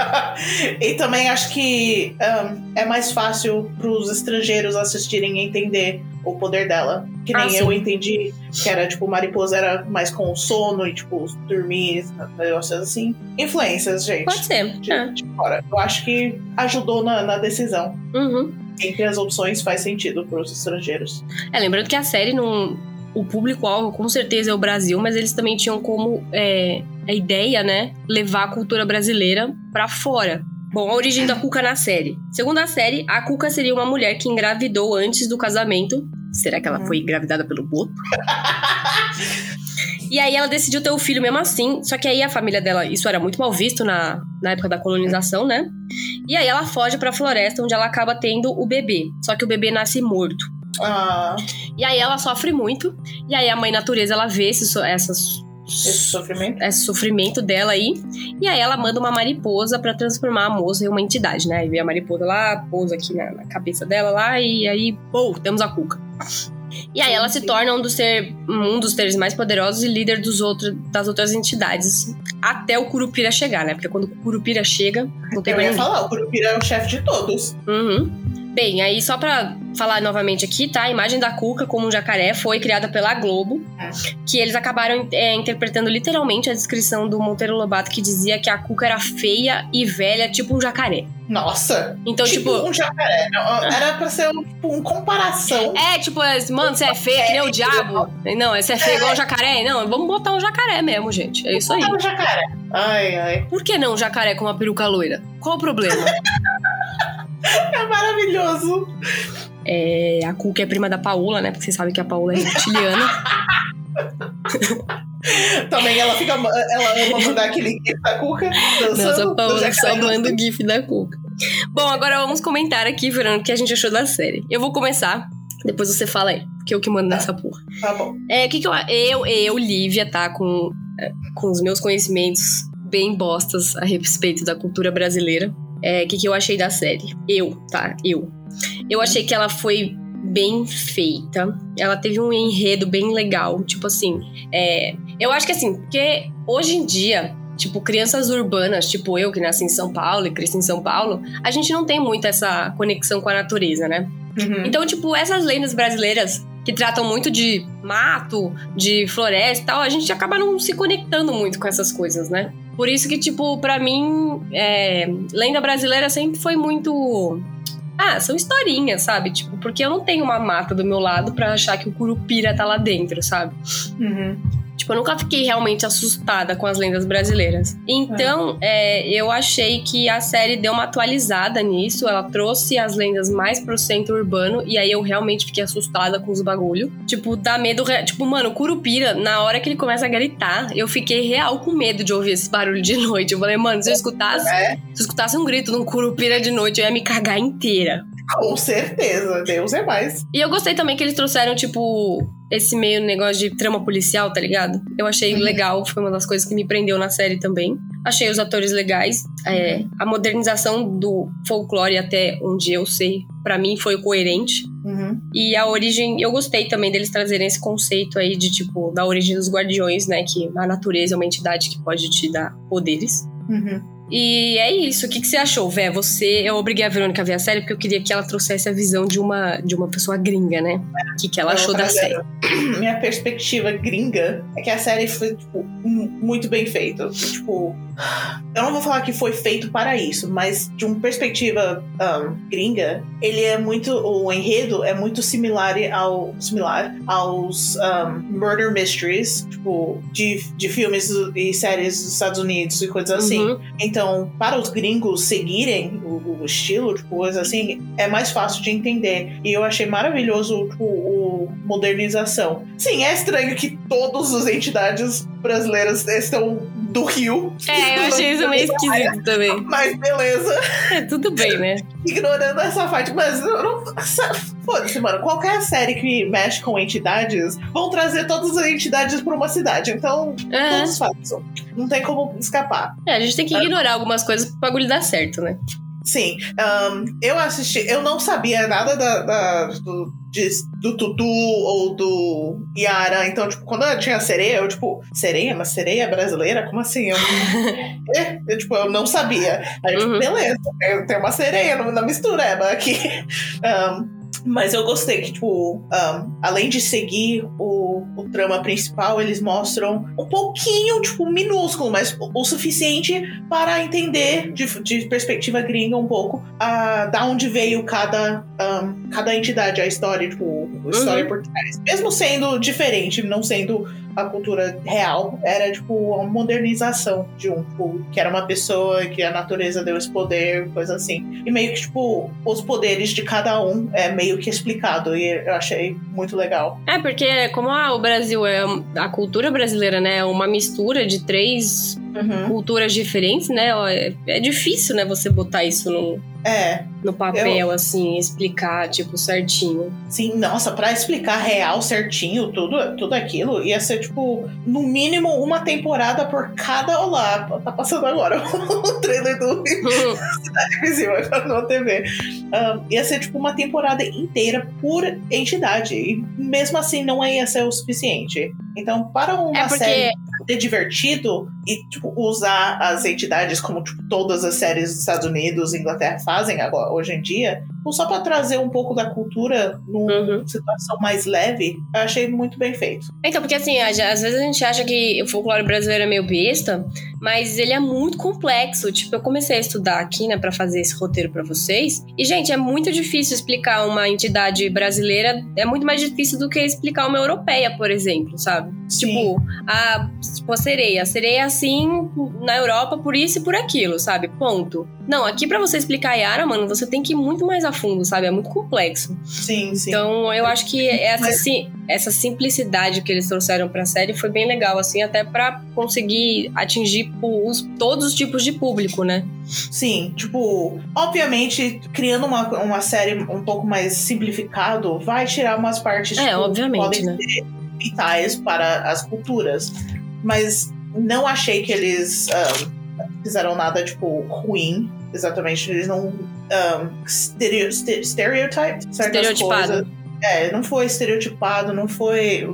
e também acho que um, é mais fácil para os estrangeiros assistirem e entender o poder dela. Que nem ah, eu entendi que era, tipo, mariposa era mais com sono e, tipo, dormir, negócios assim. Influências, gente. Pode ser. De, é. de fora. Eu acho que ajudou na, na decisão. Uhum entre as opções faz sentido para os estrangeiros. É, lembrando que a série não. O público-alvo com certeza é o Brasil, mas eles também tinham como é, a ideia, né, levar a cultura brasileira para fora. Bom, a origem da Cuca na série. Segundo a série, a Cuca seria uma mulher que engravidou antes do casamento. Será que ela foi engravidada pelo Boto? E aí ela decidiu ter o filho mesmo assim. Só que aí a família dela, isso era muito mal visto na, na época da colonização, né? E aí ela foge pra floresta, onde ela acaba tendo o bebê. Só que o bebê nasce morto. Ah. E aí ela sofre muito. E aí a mãe natureza, ela vê esse, essas esse sofrimento. Esse sofrimento dela aí. E aí ela manda uma mariposa para transformar a moça em uma entidade, né? Aí vê a mariposa lá, pousa aqui na, na cabeça dela lá, e aí, pô, temos a Cuca. E aí ela se torna um dos, ser, um dos seres mais poderosos e líder dos outros, das outras entidades. Até o Curupira chegar, né? Porque quando o Curupira chega, não tem Eu ia falar, o Curupira é o chefe de todos. Uhum. Bem, aí só pra falar novamente aqui, tá? A imagem da Cuca como um jacaré foi criada pela Globo, é. que eles acabaram é, interpretando literalmente a descrição do Monteiro Lobato que dizia que a Cuca era feia e velha, tipo um jacaré. Nossa! Então, tipo. tipo um jacaré. Era pra ser um, tipo, uma comparação. É, tipo, mano, você é feia que nem o diabo. Não, você é feio é. igual um jacaré. Não, vamos botar um jacaré mesmo, gente. É isso aí. um jacaré. Ai, ai. Por que não um jacaré com uma peruca loira? Qual o problema? É maravilhoso. É, a Cuca é prima da Paola, né? Porque vocês sabem que a Paola é reptiliana. Também ela fica. Ela ama mandar aquele gif da Cuca dançando. Não, só, só manda o gif da Cuca. Bom, agora vamos comentar aqui, Verônica, o que a gente achou da série. Eu vou começar, depois você fala aí, que eu que mando tá. nessa porra. Tá bom. É, o que, que eu. Eu, eu, Lívia, tá? Com, é, com os meus conhecimentos bem bostas a respeito da cultura brasileira. É, o que, que eu achei da série? Eu, tá? Eu. Eu achei que ela foi bem feita. Ela teve um enredo bem legal. Tipo assim, é, eu acho que assim, porque hoje em dia, tipo, crianças urbanas, tipo eu que nasci em São Paulo e cresci em São Paulo, a gente não tem muito essa conexão com a natureza, né? Uhum. Então, tipo, essas lendas brasileiras que tratam muito de mato, de floresta e tal, a gente acaba não se conectando muito com essas coisas, né? Por isso que, tipo, pra mim, é, lenda brasileira sempre foi muito. Ah, são historinhas, sabe? Tipo, porque eu não tenho uma mata do meu lado pra achar que o curupira tá lá dentro, sabe? Uhum. Tipo, eu nunca fiquei realmente assustada com as lendas brasileiras. Então, é, eu achei que a série deu uma atualizada nisso. Ela trouxe as lendas mais pro centro urbano. E aí eu realmente fiquei assustada com os bagulho. Tipo, dá medo. Tipo, mano, o Curupira, na hora que ele começa a gritar, eu fiquei real com medo de ouvir esse barulho de noite. Eu falei, mano, se eu escutasse, É, se eu escutasse um grito de um Curupira de noite, eu ia me cagar inteira. com certeza. Deus é mais. E eu gostei também que eles trouxeram, tipo, esse meio negócio de trama policial, tá ligado? Eu achei Uhum. legal, foi uma das coisas que me prendeu na série também. Achei os atores legais. É, a modernização do folclore, até onde eu sei, pra mim foi coerente. Uhum. E a origem, eu gostei também deles trazerem esse conceito aí de, tipo, da origem dos guardiões, né? Que a natureza é uma entidade que pode te dar poderes. Uhum. E é isso. O que, que você achou, Vé? Você. Eu obriguei a Verônica a ver a série porque eu queria que ela trouxesse a visão de uma, de uma pessoa gringa, né? O que, que ela achou da série? Minha perspectiva gringa é que a série foi, tipo, mu- muito bem feita. Tipo, eu não vou falar que foi feito para isso, mas de uma perspectiva um, gringa, ele é muito. O enredo é muito similar ao similar aos um, murder mysteries, tipo, de, de filmes e séries dos Estados Unidos e coisas assim. Uhum. Então, para os gringos seguirem o, o estilo, tipo, coisa assim, é mais fácil de entender. E eu achei maravilhoso tipo, o modernização. Sim, é estranho que todas as entidades brasileiras estão do Rio. É, eu achei isso meio esquisito também. Mas beleza, É, tudo bem, né? ignorando essa parte. Mas eu não. Foda-se, mano. Qualquer série que mexe com entidades vão trazer todas as entidades pra uma cidade. Então, É. todos fazem. Não tem como escapar. É, a gente tem que ignorar algumas coisas pro bagulho dar certo, né? Sim, ahn, eu assisti, eu não sabia nada da, da- do, de- do Tutu ou do Yara, então, tipo, quando eu tinha sereia, eu, tipo, sereia? Mas sereia brasileira? Como assim? Eu, É, eu, tipo, eu não sabia. Aí, tipo, Uhum. beleza, eu tenho uma sereia na mistureba aqui. Ahn, mas eu gostei que, tipo, ahn, além de seguir o, o trama principal, eles mostram um pouquinho, tipo, minúsculo, mas o, o suficiente para entender de, de perspectiva gringa um pouco a, da onde veio cada, ahn, cada entidade, a história, tipo, a história por trás. Mesmo sendo diferente, não sendo a cultura real, era tipo uma modernização de um, tipo, que era uma pessoa que a natureza deu esse poder, coisa assim. E meio que, tipo, os poderes de cada um é meio que explicado. E eu achei muito legal. É, porque como a- o Brasil é. A cultura brasileira, né? É uma mistura de três Uhum. culturas diferentes, né? É, é difícil, né? Você botar isso no, É, no papel, assim, explicar, tipo, certinho. sim, nossa, pra explicar real certinho tudo, tudo aquilo, ia ser, tipo, no mínimo uma temporada por cada. Olá, tá passando agora o trailer do Invisível na TV. Ia ser tipo uma temporada inteira por entidade. E mesmo assim não ia ser o suficiente. Então, para uma É porque- série ser divertido e tipo, usar as entidades como tipo, todas as séries dos Estados Unidos e Inglaterra fazem agora, hoje em dia, tipo, só para trazer um pouco da cultura numa Uhum. situação mais leve, eu achei muito bem feito. Então, porque assim, às vezes a gente acha que o folclore brasileiro é meio besta, mas ele é muito complexo. Tipo, eu comecei a estudar aqui, né, pra fazer esse roteiro pra vocês. E, gente, é muito difícil explicar uma entidade brasileira. É muito mais difícil do que explicar uma europeia, por exemplo, sabe? Sim. Tipo, a, tipo, a sereia. A sereia assim na Europa por isso e por aquilo, sabe? Ponto. Não, aqui para você explicar a Yara, mano, você tem que ir muito mais a fundo, sabe? É muito complexo. Sim, sim. Então, eu acho que essa, sim, essa simplicidade que eles trouxeram pra série foi bem legal, assim, até para conseguir atingir os, todos os tipos de público, né? Sim, tipo, obviamente, criando uma, uma série um pouco mais simplificado, vai tirar umas partes é, tipo, obviamente, podem né? ser vitais para as culturas. Mas não achei que eles um, fizeram nada, tipo, ruim. Exatamente. Eles não. Um, stereo, stereotype Estereotipado. Coisas. É, não foi estereotipado, não foi.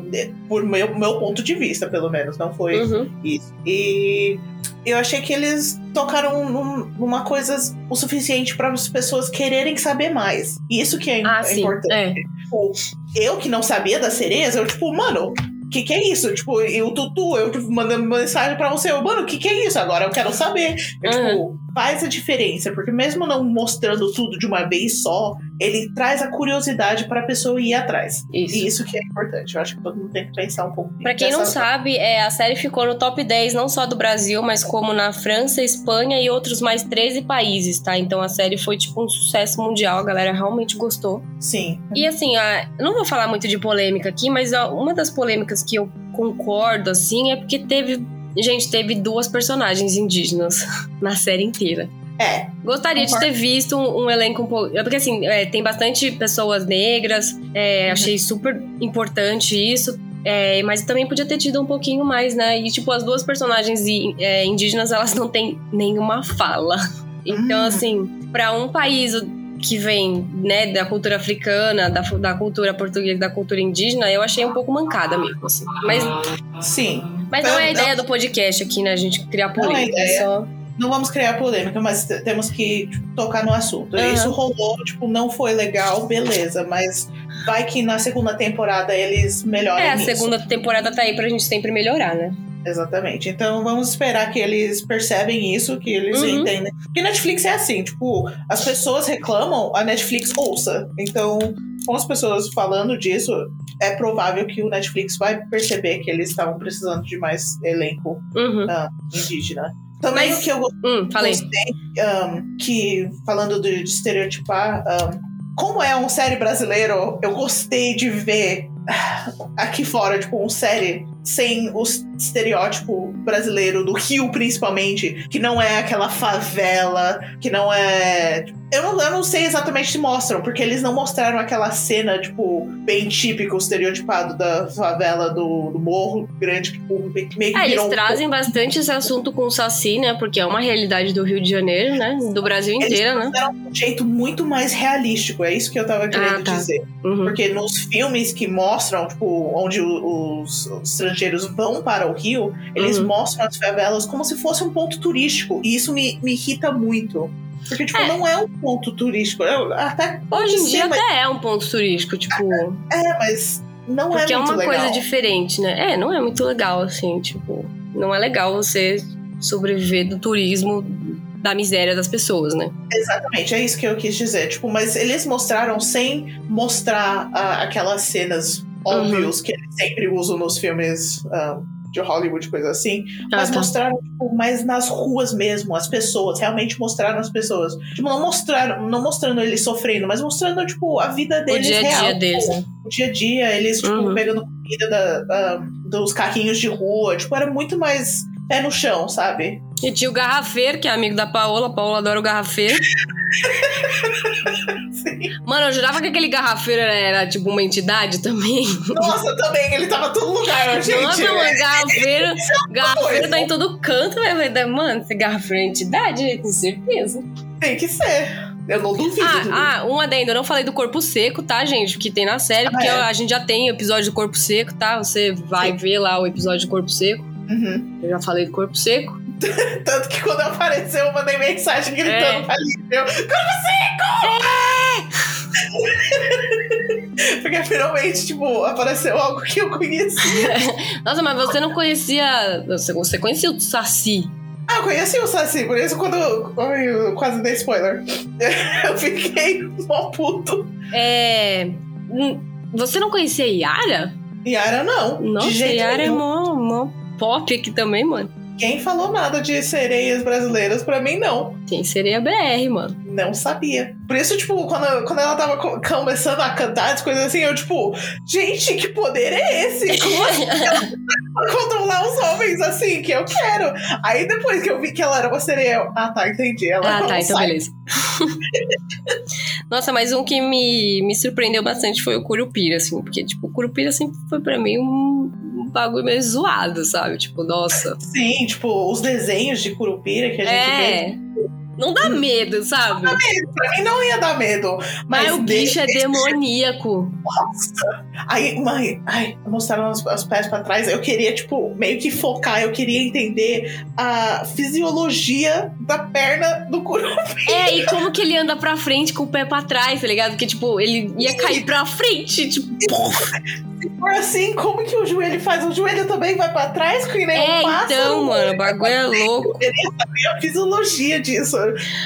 Por meu, meu ponto de vista, pelo menos, não foi uhum. isso. E eu achei que eles tocaram num, numa coisa o suficiente para as pessoas quererem saber mais. Isso que é, ah, é importante. É. Tipo, eu que não sabia das cereza, eu, tipo, mano, que que é isso? Tipo, e o Tutu, eu mandando mensagem pra você, mano, o que que é isso? Agora eu quero saber. Eu, uhum. Tipo, faz a diferença, porque mesmo não mostrando tudo de uma vez só, ele traz a curiosidade pra pessoa ir atrás. Isso. E isso que é importante. Eu acho que todo mundo tem que pensar um pouco. Pra quem não sabe, é, a série ficou no top 10, não só do Brasil, mas como na França, Espanha e outros mais 13 países, tá? Então a série foi tipo um sucesso mundial, a galera realmente gostou. Sim. E assim, a, não vou falar muito de polêmica aqui, mas a, uma das polêmicas que eu concordo, assim, é porque teve. Gente, teve duas personagens indígenas na série inteira. É. Gostaria concordo. de ter visto um, um, elenco um pouco. Porque assim, é, tem bastante pessoas negras, é, uhum. achei super importante isso. É, mas também podia ter tido um pouquinho mais, né? E, tipo, as duas personagens é, indígenas, elas não têm nenhuma fala. Então, uhum. assim, para um país que vem, né, da cultura africana, da, da cultura portuguesa, da cultura indígena, eu achei um pouco mancada mesmo, assim. Mas. Sim. Mas não é a ideia do podcast aqui, né? A gente criar polêmica. Não é, é só não vamos criar polêmica, mas temos que tipo, tocar no assunto. Uhum. Isso rolou, tipo, não foi legal, beleza, mas vai que na segunda temporada eles melhoram. É, a nisso. segunda temporada tá aí pra gente sempre melhorar, né? Exatamente. Então vamos esperar que eles percebem isso, que eles uhum. entendem. Porque Netflix é assim, tipo, as pessoas reclamam, a Netflix ouça. Então, com as pessoas falando disso, é provável que o Netflix vai perceber que eles estavam precisando de mais elenco uhum. uh, indígena. Também Mas, o que eu hum, gostei, um, que falando de, de estereotipar, um, como é um série brasileiro, eu gostei de ver aqui fora, tipo, um série sem o estereótipo brasileiro do Rio, principalmente, que não é aquela favela, que não é. Eu não, eu não sei exatamente se mostram, porque eles não mostraram aquela cena, tipo, bem típico, estereotipado da favela do, do morro grande, tipo, meio que é, eles trazem bastante esse assunto com o Saci, né? Porque é uma realidade do Rio de Janeiro, né? Do Brasil inteiro, né? um jeito muito mais realístico, é isso que eu tava querendo ah, tá. dizer. Uhum. Porque nos filmes que mostram, tipo, onde os, os estrangeiros vão para o Rio, eles uhum. mostram as favelas como se fosse um ponto turístico. E isso me, me irrita muito. Porque, tipo, é. não é um ponto turístico. Eu, até Hoje em ser, dia mas... até é um ponto turístico, tipo. É, mas não Porque é muito é uma legal. coisa diferente, né? É, não é muito legal, assim, tipo. Não é legal você sobreviver do turismo da miséria das pessoas, né? Exatamente, é isso que eu quis dizer. Tipo, mas eles mostraram sem mostrar uh, aquelas cenas óbvios uhum. que eles sempre usam nos filmes uh, de Hollywood, coisa assim. Ah, mas tá. mostraram, tipo, mais nas ruas mesmo, as pessoas. Realmente mostraram as pessoas. Tipo, não mostraram, não mostrando eles sofrendo, mas mostrando, tipo, a vida deles o dia a dia real. deles, né? O dia a dia, eles, tipo, Uhum. pegando comida da- da- dos carrinhos de rua. Tipo, era muito mais pé no chão, sabe? E tinha o garrafeiro, que é amigo da Paola. A Paola adora o garrafeiro. Mano, eu jurava que aquele garrafeiro era, era, tipo uma entidade também. Nossa, também, ele tava em todo lugar, gente. Nossa, mano, garrafeiro, garrafeiro coisa. tá em todo canto, velho. Mano, esse garrafeiro é entidade, tenho certeza. Tem que ser. Eu não duvido. Ah, ah, um adendo, eu não falei do corpo seco, tá, gente? Que tem na série, Ah, porque é. a gente já tem episódio do corpo seco, tá? Você vai Sim. ver lá o episódio do corpo seco. Uhum. Eu já falei do corpo seco. Tanto que quando apareceu, eu mandei mensagem gritando É. pra Lívia. Como seco! Porque finalmente, tipo, apareceu algo que eu conhecia. Nossa, mas você não conhecia. Você, conhecia o Saci? Ah, eu conheci o Saci, por isso quando eu, eu quase dei spoiler. Eu fiquei mó puto. É. hum, Você não conhecia Yara? Yara não. Nossa, Yara é nenhum. mó, mó pop aqui também, mano. Ninguém falou nada de sereias brasileiras pra mim, não. Tem sereia BR, mano. Não sabia. Por isso, tipo, quando, quando ela tava co- começando a cantar, as coisas assim, eu, tipo, gente, que poder é esse? Como assim ela controlar os homens assim, que eu quero? Aí depois que eu vi que ela era uma sereia, eu, ah tá, entendi. Ela Ah, tá, então sai. beleza. Nossa, mas um que me, me surpreendeu bastante foi o Curupira, assim, porque, tipo, o Curupira sempre foi pra mim um, um bagulho meio zoado, sabe? Tipo, nossa. Sim, tipo, os desenhos de Curupira que a gente vê. Não dá medo, sabe? Pra mim não ia dar medo. Mas Mas o bicho é demoníaco. Aí, mãe, ai, mostraram os, os pés pra trás. Eu queria, tipo, meio que focar, eu queria entender a fisiologia da perna do Curupira. É, e como que ele anda pra frente com o pé pra trás, tá ligado? Porque, tipo, ele ia cair pra frente, tipo, For assim, como que o joelho faz? O joelho também vai pra trás, que nem É, um pássaro? então, mano, o bagulho é louco. A fisiologia disso.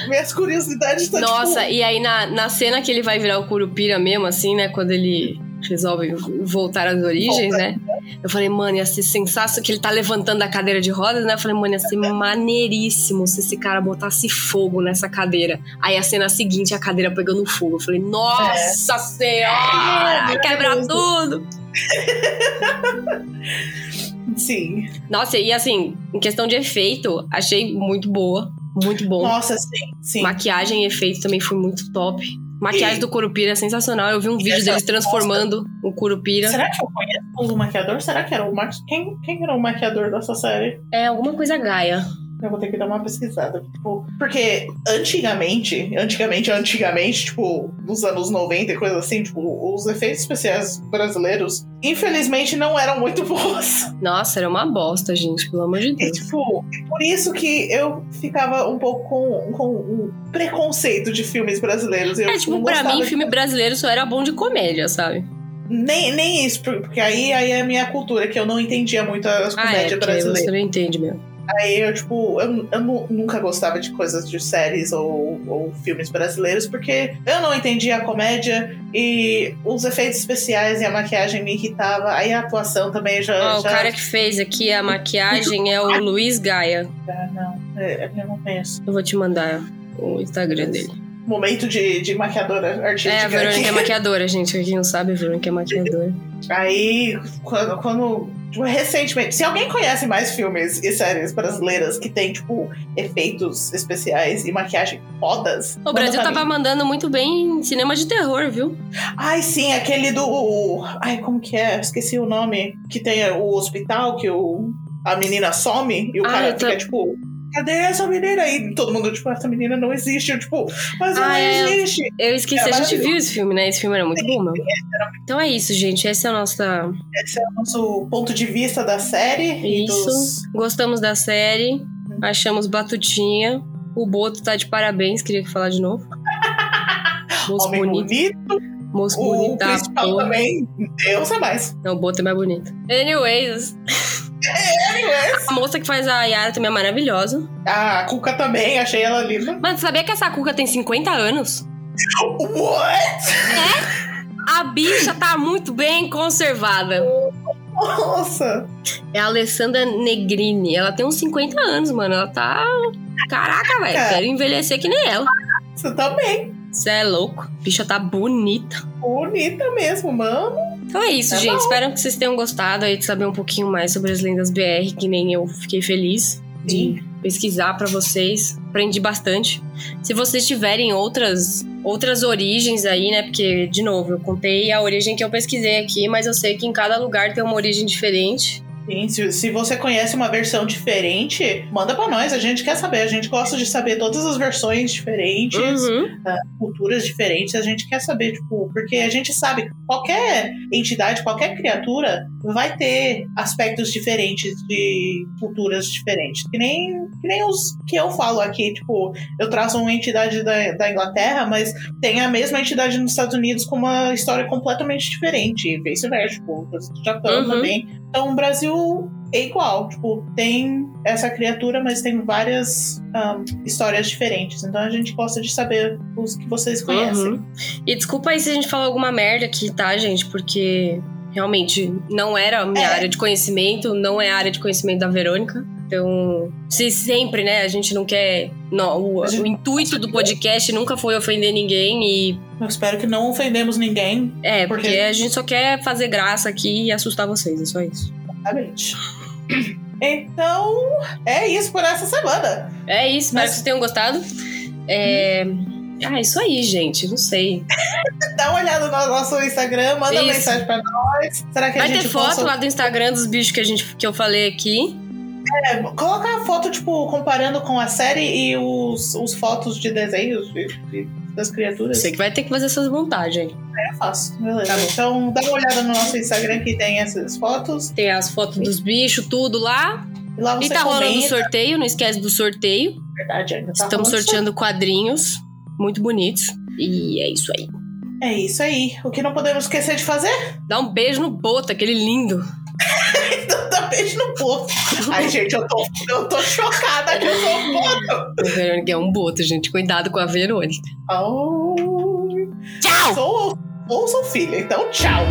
Minhas curiosidades estão, Nossa, tipo... e aí na, na cena que ele vai virar o Curupira mesmo, assim, né? Quando ele resolve voltar às origens, Volta. né? Eu falei, mano, ia ser sensacional que ele tá levantando a cadeira de rodas, né? Eu falei, mano, ia ser maneiríssimo se esse cara botasse fogo nessa cadeira. Aí a cena seguinte, a cadeira pegando fogo. Eu falei, nossa senhora, É, quebra maravilhoso. tudo! Sim. Nossa, e assim, em questão de efeito, achei muito boa. Muito bom. Nossa, sim, sim. Maquiagem e efeito também foi muito top. Maquiagem E- do Curupira é sensacional. Eu vi um vídeo deles transformando o Curupira. Será que eu conheço o maquiador? Será que era o Max? Quem, quem era o maquiador dessa série? É alguma coisa Gaia. Eu vou ter que dar uma pesquisada. Tipo, porque antigamente, antigamente, antigamente, tipo, nos anos 90 e coisa assim, tipo, os efeitos especiais brasileiros, infelizmente, não eram muito bons. Nossa, era uma bosta, gente, pelo amor de E, Deus. tipo, por isso que eu ficava um pouco com, com um preconceito de filmes brasileiros. Eu É, tipo, pra mim, de- filme brasileiro só era bom de comédia, sabe? Nem, nem isso, porque aí, aí é a minha cultura, que eu não entendia muito as Ah, é, comédias brasileiras. você não entende mesmo. Aí eu, tipo, eu, eu nu- nunca gostava de coisas de séries ou, ou filmes brasileiros, porque eu não entendia a comédia e os efeitos especiais e a maquiagem me irritava. Aí a atuação também já. Ó, o já... cara que fez aqui a maquiagem é o Luiz Gaia. Ah, não, é, eu não conheço. Eu vou te mandar o Instagram dele. Momento de, de maquiadora artística. É, a Verônica aqui. é maquiadora, gente. Quem não sabe, a Verônica é maquiadora. Aí, quando. quando tipo, recentemente, se alguém conhece mais filmes e séries brasileiras que tem, tipo, efeitos especiais e maquiagem fodas. O Brasil tava mandando muito bem em cinema de terror, viu? Ai, sim, aquele do. Ai, como que é? Esqueci o nome. Que tem o hospital que o... a menina some e o Ah, cara fica tipo. Cadê essa menina? E todo mundo, tipo, essa menina não existe. Eu, tipo, mas ela Ah, é. existe. Eu esqueci, É a gente viu esse filme, né? Esse filme era muito bom. Então é isso, gente. Essa é a nossa. Esse é o nosso ponto de vista da série. Isso. dos- Gostamos da série. Achamos batutinha. O Boto tá de parabéns, queria falar de novo. Moço Homem bonito. bonito. Moço O bonito da principal porra. também. Deus é mais. Não, o Boto é mais bonito. Anyways, A moça que faz a Yara também é maravilhosa. a Cuca também, achei ela linda. Mano, sabia que essa Cuca tem 50 anos? What? A bicha tá muito bem conservada. Nossa. É a Alessandra Negrini. Ela tem uns 50 anos, mano. Ela tá. Caraca, velho. Cara. Quero envelhecer que nem ela. Você também. Você é louco. A bicha tá bonita. Bonita mesmo, mano. Então é isso, Tá gente. bom. Espero que vocês tenham gostado aí de saber um pouquinho mais sobre as lendas BR, que nem eu fiquei feliz de pesquisar pra vocês. Aprendi bastante. Se vocês tiverem outras outras origens aí, né? Porque de novo, eu contei a origem que eu pesquisei aqui, mas eu sei que em cada lugar tem uma origem diferente. Sim, se, se você conhece uma versão diferente, manda pra nós. A gente quer saber. A gente gosta de saber todas as versões diferentes, Uhum. culturas diferentes. A gente quer saber, tipo, porque a gente sabe que qualquer entidade, qualquer criatura vai ter aspectos diferentes de culturas diferentes. Que nem, que nem os que eu falo aqui, tipo, eu traço uma entidade da, da Inglaterra, mas tem a mesma entidade nos Estados Unidos com uma história completamente diferente, e vice-versa, tipo, do Japão Uhum. também. Então o Brasil é igual, tipo, tem essa criatura, mas tem várias ahn, histórias diferentes. Então a gente gosta de saber os que vocês conhecem. Uhum. E desculpa aí se a gente falou alguma merda aqui, tá, gente? Porque realmente não era a minha É. área de conhecimento, não é a área de conhecimento da Verônica. Então, se sempre, né, a gente não quer. Não, o, gente- o intuito do podcast nunca foi ofender ninguém e. Eu espero que não ofendemos ninguém. É, porque Porque- a gente só quer fazer graça aqui e assustar vocês, é só isso. Exatamente. Então, é isso por essa semana. É isso, espero Mas- que vocês tenham gostado. É. Ah, isso aí, gente. Não sei. Dá uma olhada no nosso Instagram, manda Isso. mensagem pra nós. Será que Vai a gente ter foto possa- lá do Instagram dos bichos que, a gente, que eu falei aqui. É, coloca a foto, tipo, comparando com a série e os, os fotos de desenhos de- de- das criaturas. Você que vai ter que fazer essas montagens. Eu faço, beleza. Tá então dá uma olhada no nosso Instagram que tem essas fotos. Tem as fotos dos bichos, tudo lá. E lá você e tá rolando o comenta. sorteio, não esquece do sorteio. Verdade, ainda tá Estamos rolando sorteando quadrinhos muito bonitos. E é isso aí. É isso aí. O que não podemos esquecer de fazer? Dá um beijo no Boto, aquele lindo. Beijo no povo. Ai, gente, eu tô, eu tô chocada que eu sou um boto. A Verônica é um Boto, gente. Cuidado com a Verônica. Oh, Tchau! sou, ou sou filha, então tchau.